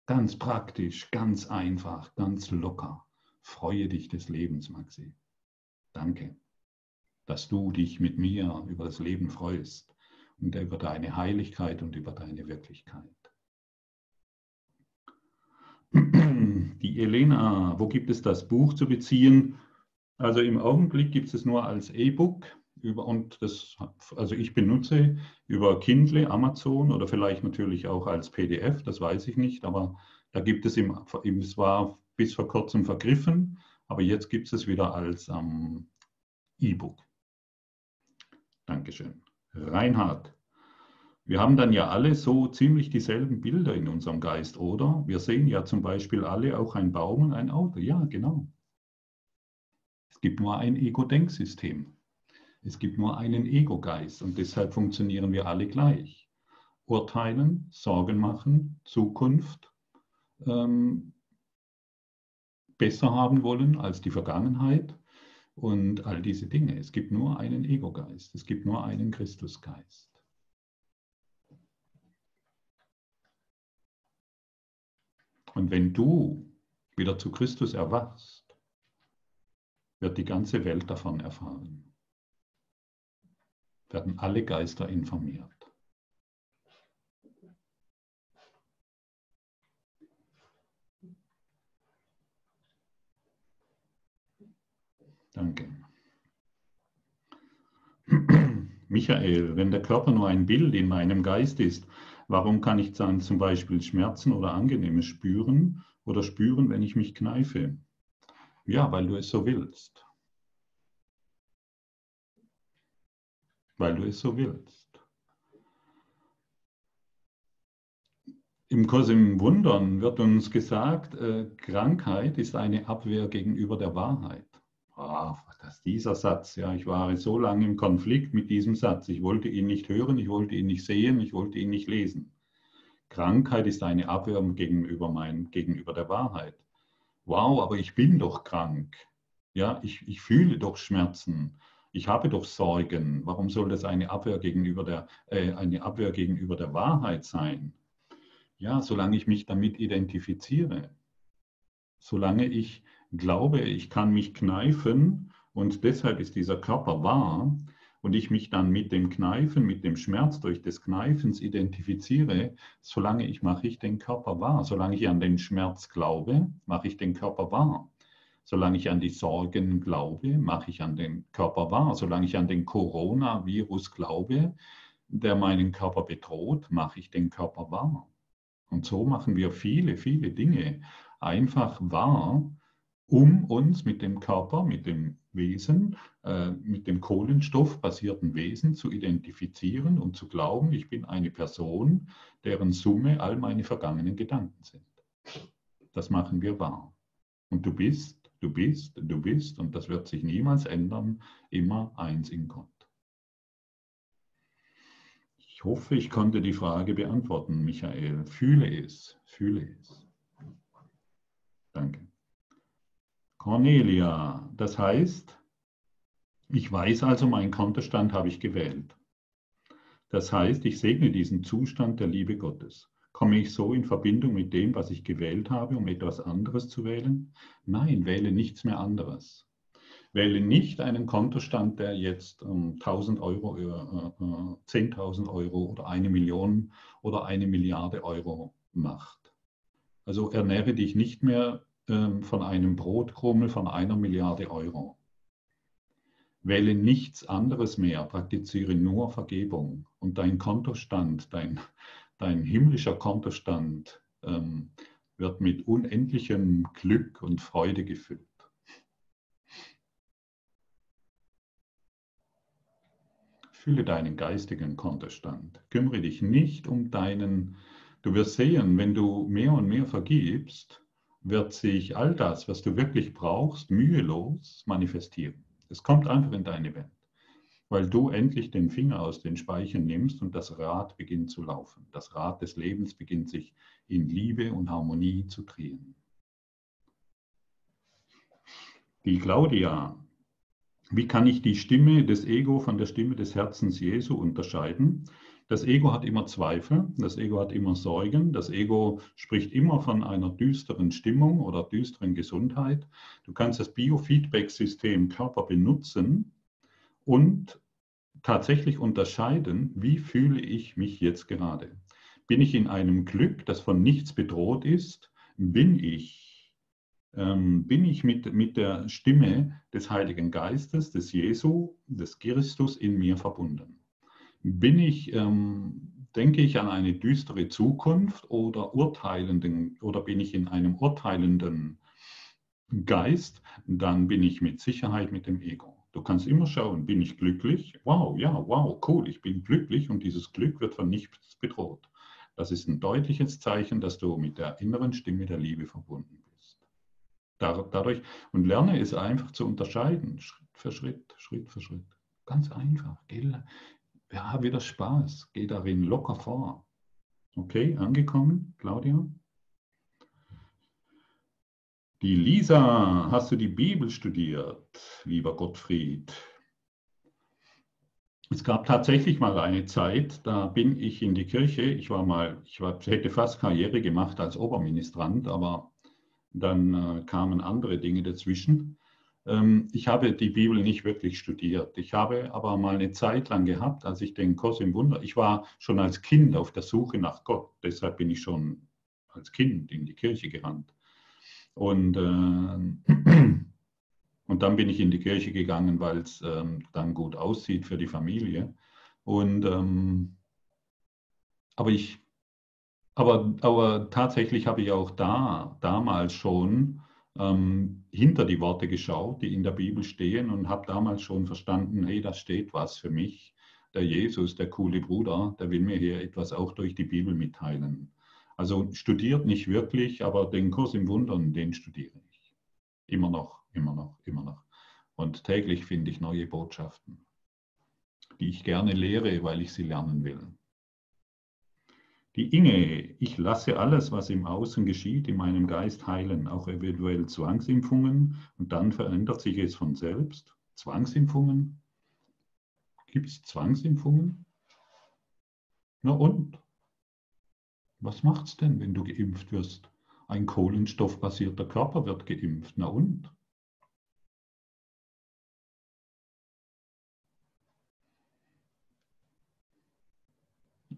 ganz praktisch, ganz einfach, ganz locker. Freue dich des Lebens, Maxi. Danke dass du dich mit mir über das Leben freust und über deine Heiligkeit und über deine Wirklichkeit. Die Elena, wo gibt es das Buch zu beziehen? Also im Augenblick gibt es nur als E-Book über und das, also ich benutze über Kindle, Amazon oder vielleicht natürlich auch als PDF, das weiß ich nicht, aber da gibt es im, es war bis vor kurzem vergriffen, aber jetzt gibt es wieder als ähm, E-Book. Dankeschön. Reinhard, wir haben dann ja alle so ziemlich dieselben Bilder in unserem Geist, oder? Wir sehen ja zum Beispiel alle auch einen Baum und ein Auto. Ja, genau. Es gibt nur ein Ego-Denksystem. Es gibt nur einen Ego-Geist und deshalb funktionieren wir alle gleich. Urteilen, Sorgen machen, Zukunft ähm, besser haben wollen als die Vergangenheit und all diese Dinge. Es gibt nur einen Ego-Geist, es gibt nur einen Christusgeist. Und wenn du wieder zu Christus erwachst, wird die ganze Welt davon erfahren. Werden alle Geister informiert. Danke. Michael, wenn der Körper nur ein Bild in meinem Geist ist, warum kann ich dann zum Beispiel Schmerzen oder Angenehmes spüren oder spüren, wenn ich mich kneife? Ja, weil du es so willst. Weil du es so willst. Im Kurs im Wundern wird uns gesagt, äh, Krankheit ist eine Abwehr gegenüber der Wahrheit ah, das, dieser Satz, ja, ich war so lange im Konflikt mit diesem Satz. Ich wollte ihn nicht hören, ich wollte ihn nicht sehen, ich wollte ihn nicht lesen. Krankheit ist eine Abwehr gegenüber, mein, gegenüber der Wahrheit. Wow, aber ich bin doch krank. Ja, ich, ich fühle doch Schmerzen. Ich habe doch Sorgen. Warum soll das eine Abwehr gegenüber der, äh, eine Abwehr gegenüber der Wahrheit sein? Ja, solange ich mich damit identifiziere, solange ich glaube, ich kann mich kneifen und deshalb ist dieser Körper wahr und ich mich dann mit dem Kneifen, mit dem Schmerz durch des Kneifens identifiziere, solange ich mache ich den Körper wahr. Solange ich an den Schmerz glaube, mache ich den Körper wahr. Solange ich an die Sorgen glaube, mache ich an den Körper wahr. Solange ich an den Coronavirus glaube, der meinen Körper bedroht, mache ich den Körper wahr. Und so machen wir viele, viele Dinge einfach wahr, um uns mit dem Körper, mit dem Wesen, äh, mit dem kohlenstoffbasierten Wesen zu identifizieren und zu glauben, ich bin eine Person, deren Summe all meine vergangenen Gedanken sind. Das machen wir wahr. Und du bist, du bist, du bist, und das wird sich niemals ändern, immer eins in Gott. Ich hoffe, ich konnte die Frage beantworten, Michael. Fühle es, fühle es. Danke. Cornelia, das heißt, ich weiß also, meinen Kontostand habe ich gewählt. Das heißt, ich segne diesen Zustand der Liebe Gottes. Komme ich so in Verbindung mit dem, was ich gewählt habe, um etwas anderes zu wählen? Nein, wähle nichts mehr anderes. Wähle nicht einen Kontostand, der jetzt ähm, 1000 Euro, äh, äh, 10.000 Euro oder eine Million oder eine Milliarde Euro macht. Also ernähre dich nicht mehr von einem Brotkrummel von einer Milliarde Euro. Wähle nichts anderes mehr, praktiziere nur Vergebung und dein Kontostand, dein, dein himmlischer Kontostand ähm, wird mit unendlichem Glück und Freude gefüllt. Fühle deinen geistigen Kontostand. Kümmere dich nicht um deinen, du wirst sehen, wenn du mehr und mehr vergibst, wird sich all das, was du wirklich brauchst, mühelos manifestieren. Es kommt einfach in deine Welt, weil du endlich den Finger aus den Speichen nimmst und das Rad beginnt zu laufen. Das Rad des Lebens beginnt sich in Liebe und Harmonie zu drehen. Die Claudia, wie kann ich die Stimme des Ego von der Stimme des Herzens Jesu unterscheiden? Das Ego hat immer Zweifel, das Ego hat immer Sorgen, das Ego spricht immer von einer düsteren Stimmung oder düsteren Gesundheit. Du kannst das Biofeedback-System Körper benutzen und tatsächlich unterscheiden, wie fühle ich mich jetzt gerade. Bin ich in einem Glück, das von nichts bedroht ist? Bin ich, ähm, bin ich mit, mit der Stimme des Heiligen Geistes, des Jesu, des Christus in mir verbunden? Bin ich, ähm, denke ich an eine düstere Zukunft oder urteilenden oder bin ich in einem urteilenden Geist, dann bin ich mit Sicherheit mit dem Ego. Du kannst immer schauen, bin ich glücklich? Wow, ja, wow, cool, ich bin glücklich und dieses Glück wird von nichts bedroht. Das ist ein deutliches Zeichen, dass du mit der inneren Stimme der Liebe verbunden bist. dadurch und lerne es einfach zu unterscheiden, Schritt für Schritt, Schritt für Schritt. Ganz einfach. Ja, wieder Spaß. Geh darin locker vor. Okay, angekommen, Claudia? Die Lisa, hast du die Bibel studiert, lieber Gottfried? Es gab tatsächlich mal eine Zeit, da bin ich in die Kirche. Ich war mal, ich war, hätte fast Karriere gemacht als Oberministrant, aber dann äh, kamen andere Dinge dazwischen. Ähm, ich habe die Bibel nicht wirklich studiert. Ich habe aber mal eine Zeit lang gehabt, als ich den Kurs im Wunder, ich war schon als Kind auf der Suche nach Gott. Deshalb bin ich schon als Kind in die Kirche gerannt. Und äh, Und dann bin ich in die Kirche gegangen, weil es ähm, dann gut aussieht für die Familie. Und, ähm, aber, ich, aber, aber tatsächlich habe ich auch da, damals schon ähm, hinter die Worte geschaut, die in der Bibel stehen und habe damals schon verstanden, hey, da steht was für mich. Der Jesus, der coole Bruder, der will mir hier etwas auch durch die Bibel mitteilen. Also studiert nicht wirklich, aber den Kurs im Wundern, den studiere ich. Immer noch immer noch, immer noch. Und täglich finde ich neue Botschaften, die ich gerne lehre, weil ich sie lernen will. Die Inge, ich lasse alles, was im Außen geschieht, in meinem Geist heilen, auch eventuell Zwangsimpfungen, und dann verändert sich es von selbst. Zwangsimpfungen? Gibt es Zwangsimpfungen? Na und? Was macht es denn, wenn du geimpft wirst? Ein kohlenstoffbasierter Körper wird geimpft. Na und?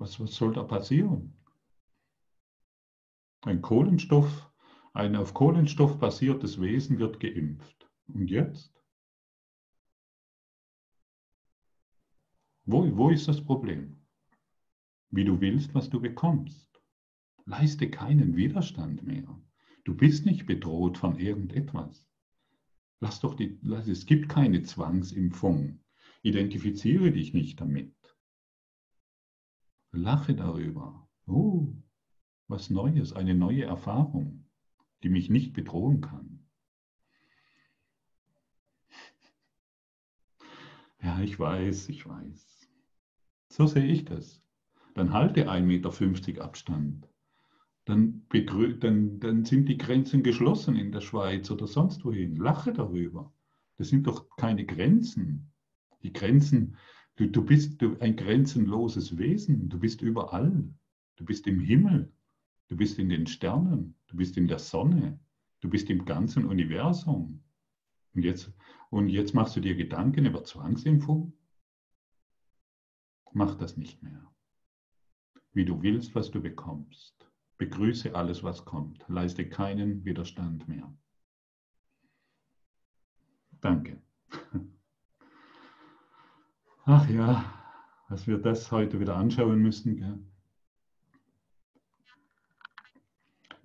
Was, was soll da passieren? Ein Kohlenstoff, ein auf Kohlenstoff basiertes Wesen wird geimpft. Und jetzt? Wo, wo ist das Problem? Wie du willst, was du bekommst. Leiste keinen Widerstand mehr. Du bist nicht bedroht von irgendetwas. Lass doch die, es gibt keine Zwangsimpfung. Identifiziere dich nicht damit. Lache darüber. Oh, was Neues, eine neue Erfahrung, die mich nicht bedrohen kann. Ja, ich weiß, ich weiß. So sehe ich das. Dann halte 1,50 Meter Abstand. Dann, dann, dann sind die Grenzen geschlossen in der Schweiz oder sonst wohin. Lache darüber. Das sind doch keine Grenzen. Die Grenzen Du, du bist du, ein grenzenloses Wesen. Du bist überall. Du bist im Himmel. Du bist in den Sternen. Du bist in der Sonne. Du bist im ganzen Universum. Und jetzt, und jetzt machst du dir Gedanken über Zwangsimpfung? Mach das nicht mehr. Wie du willst, was du bekommst. Begrüße alles, was kommt. Leiste keinen Widerstand mehr. Danke. Ach ja, dass wir das heute wieder anschauen müssen. Gell?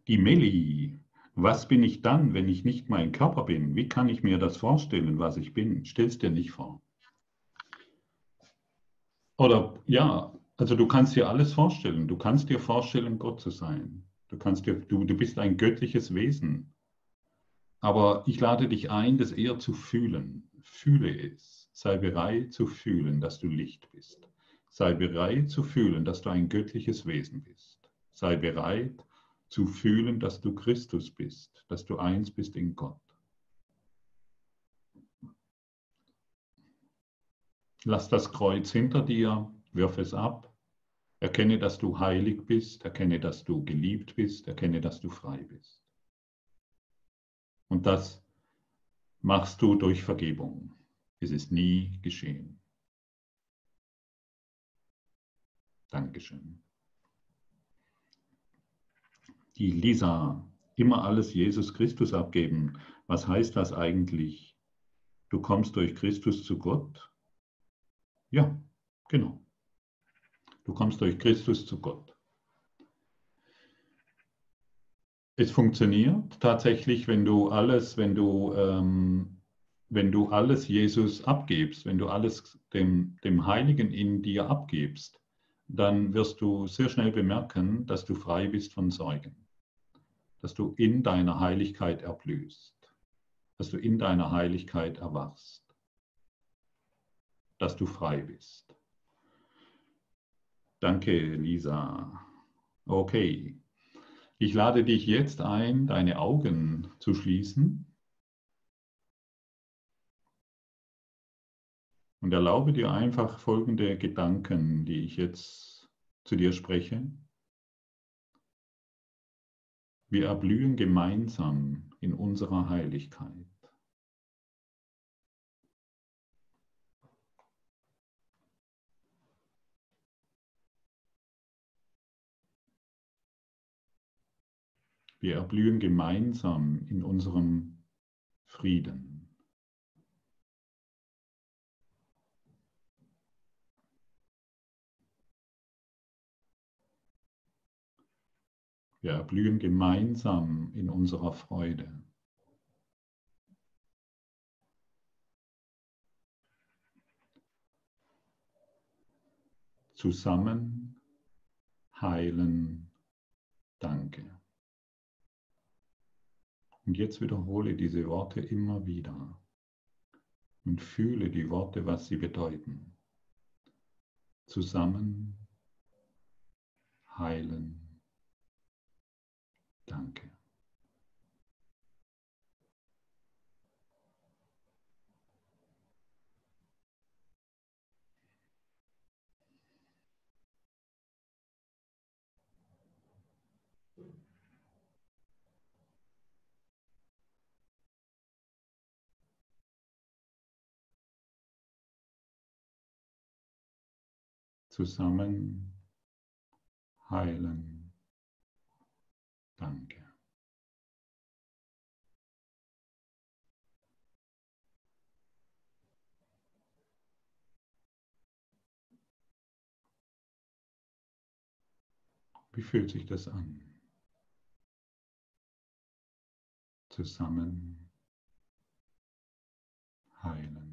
Die Melli. Was bin ich dann, wenn ich nicht mein Körper bin? Wie kann ich mir das vorstellen, was ich bin? Stell's dir nicht vor. Oder ja, also du kannst dir alles vorstellen. Du kannst dir vorstellen, Gott zu sein. Du, kannst dir, du, du bist ein göttliches Wesen. Aber ich lade dich ein, das eher zu fühlen. Fühle es. Sei bereit zu fühlen, dass du Licht bist. Sei bereit zu fühlen, dass du ein göttliches Wesen bist. Sei bereit zu fühlen, dass du Christus bist, dass du eins bist in Gott. Lass das Kreuz hinter dir, wirf es ab. Erkenne, dass du heilig bist, erkenne, dass du geliebt bist, erkenne, dass du frei bist. Und das machst du durch Vergebung. Es ist nie geschehen. Dankeschön. Die Lisa, immer alles Jesus Christus abgeben. Was heißt das eigentlich? Du kommst durch Christus zu Gott? Ja, genau. Du kommst durch Christus zu Gott. Es funktioniert tatsächlich, wenn du alles, wenn du ähm, wenn du alles Jesus abgibst, wenn du alles dem, dem Heiligen in dir abgibst, dann wirst du sehr schnell bemerken, dass du frei bist von Sorgen, dass du in deiner Heiligkeit erblühst. dass du in deiner Heiligkeit erwachst, dass du frei bist. Danke, Lisa. Okay. Ich lade dich jetzt ein, deine Augen zu schließen und erlaube dir einfach folgende Gedanken, die ich jetzt zu dir spreche. Wir erblühen gemeinsam in unserer Heiligkeit. Wir erblühen gemeinsam in unserem Frieden. Wir erblühen gemeinsam in unserer Freude. Zusammen heilen. Danke. Und jetzt wiederhole diese Worte immer wieder und fühle die Worte, was sie bedeuten. Zusammen heilen. Danke. zusammen heilen. Danke. Wie fühlt sich das an? Zusammen heilen.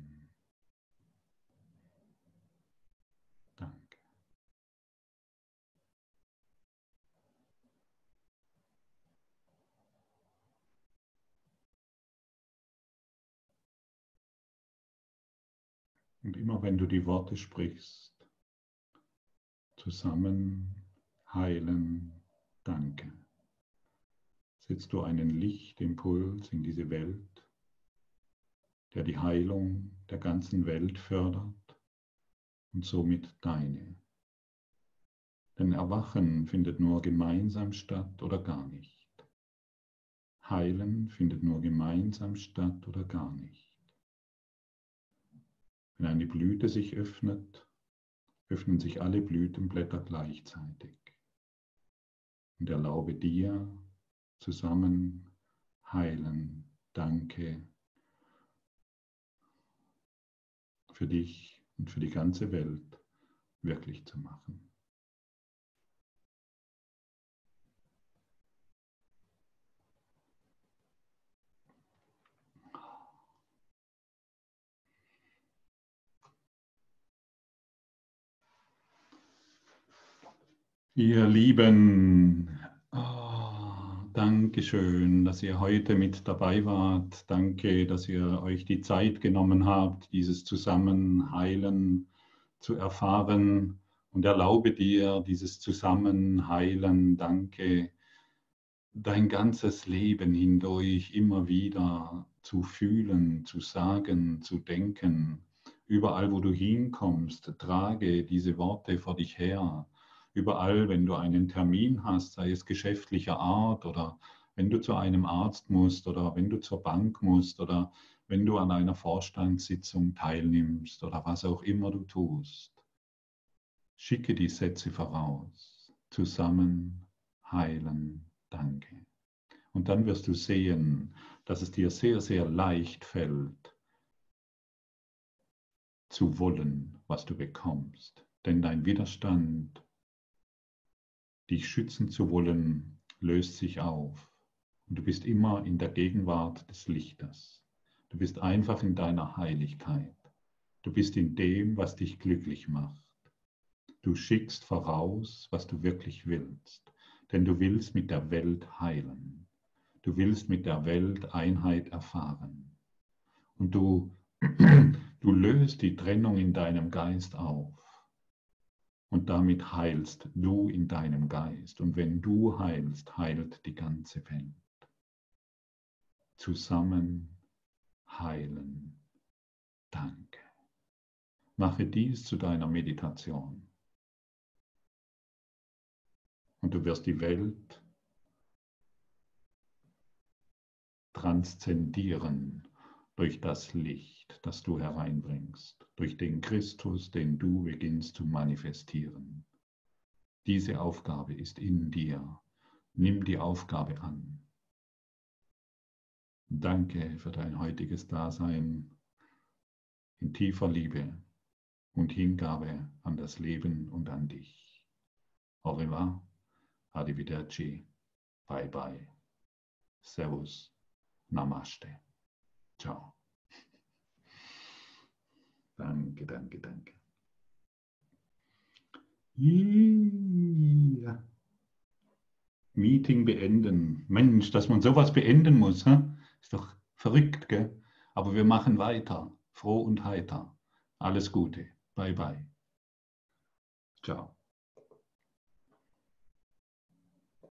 Und immer wenn du die Worte sprichst, zusammen heilen, danke, setzt du einen Lichtimpuls in diese Welt, der die Heilung der ganzen Welt fördert und somit deine. Denn Erwachen findet nur gemeinsam statt oder gar nicht. Heilen findet nur gemeinsam statt oder gar nicht. Wenn eine Blüte sich öffnet, öffnen sich alle Blütenblätter gleichzeitig. Und erlaube dir zusammen heilen. Danke für dich und für die ganze Welt wirklich zu machen. Ihr Lieben, oh, danke schön, dass ihr heute mit dabei wart. Danke, dass ihr euch die Zeit genommen habt, dieses Zusammenheilen zu erfahren. Und erlaube dir dieses Zusammenheilen, danke, dein ganzes Leben hindurch immer wieder zu fühlen, zu sagen, zu denken. Überall, wo du hinkommst, trage diese Worte vor dich her überall, wenn du einen Termin hast, sei es geschäftlicher Art oder wenn du zu einem Arzt musst oder wenn du zur Bank musst oder wenn du an einer Vorstandssitzung teilnimmst oder was auch immer du tust. Schicke die Sätze voraus. Zusammen heilen. Danke. Und dann wirst du sehen, dass es dir sehr, sehr leicht fällt, zu wollen, was du bekommst. Denn dein Widerstand dich schützen zu wollen, löst sich auf. Und du bist immer in der Gegenwart des Lichtes. Du bist einfach in deiner Heiligkeit. Du bist in dem, was dich glücklich macht. Du schickst voraus, was du wirklich willst. Denn du willst mit der Welt heilen. Du willst mit der Welt Einheit erfahren. Und du, du löst die Trennung in deinem Geist auf. Und damit heilst du in deinem Geist. Und wenn du heilst, heilt die ganze Welt. Zusammen heilen. Danke. Mache dies zu deiner Meditation. Und du wirst die Welt transzendieren durch das Licht, das du hereinbringst, durch den Christus, den du beginnst zu manifestieren. Diese Aufgabe ist in dir. Nimm die Aufgabe an. Danke für dein heutiges Dasein in tiefer Liebe und Hingabe an das Leben und an dich. Au revoir, arrivederci, bye bye, servus, namaste, ciao. Danke, danke, danke. Ja. Meeting beenden. Mensch, dass man sowas beenden muss, hä? ist doch verrückt, gell? Aber wir machen weiter, froh und heiter. Alles Gute. Bye bye. Ciao.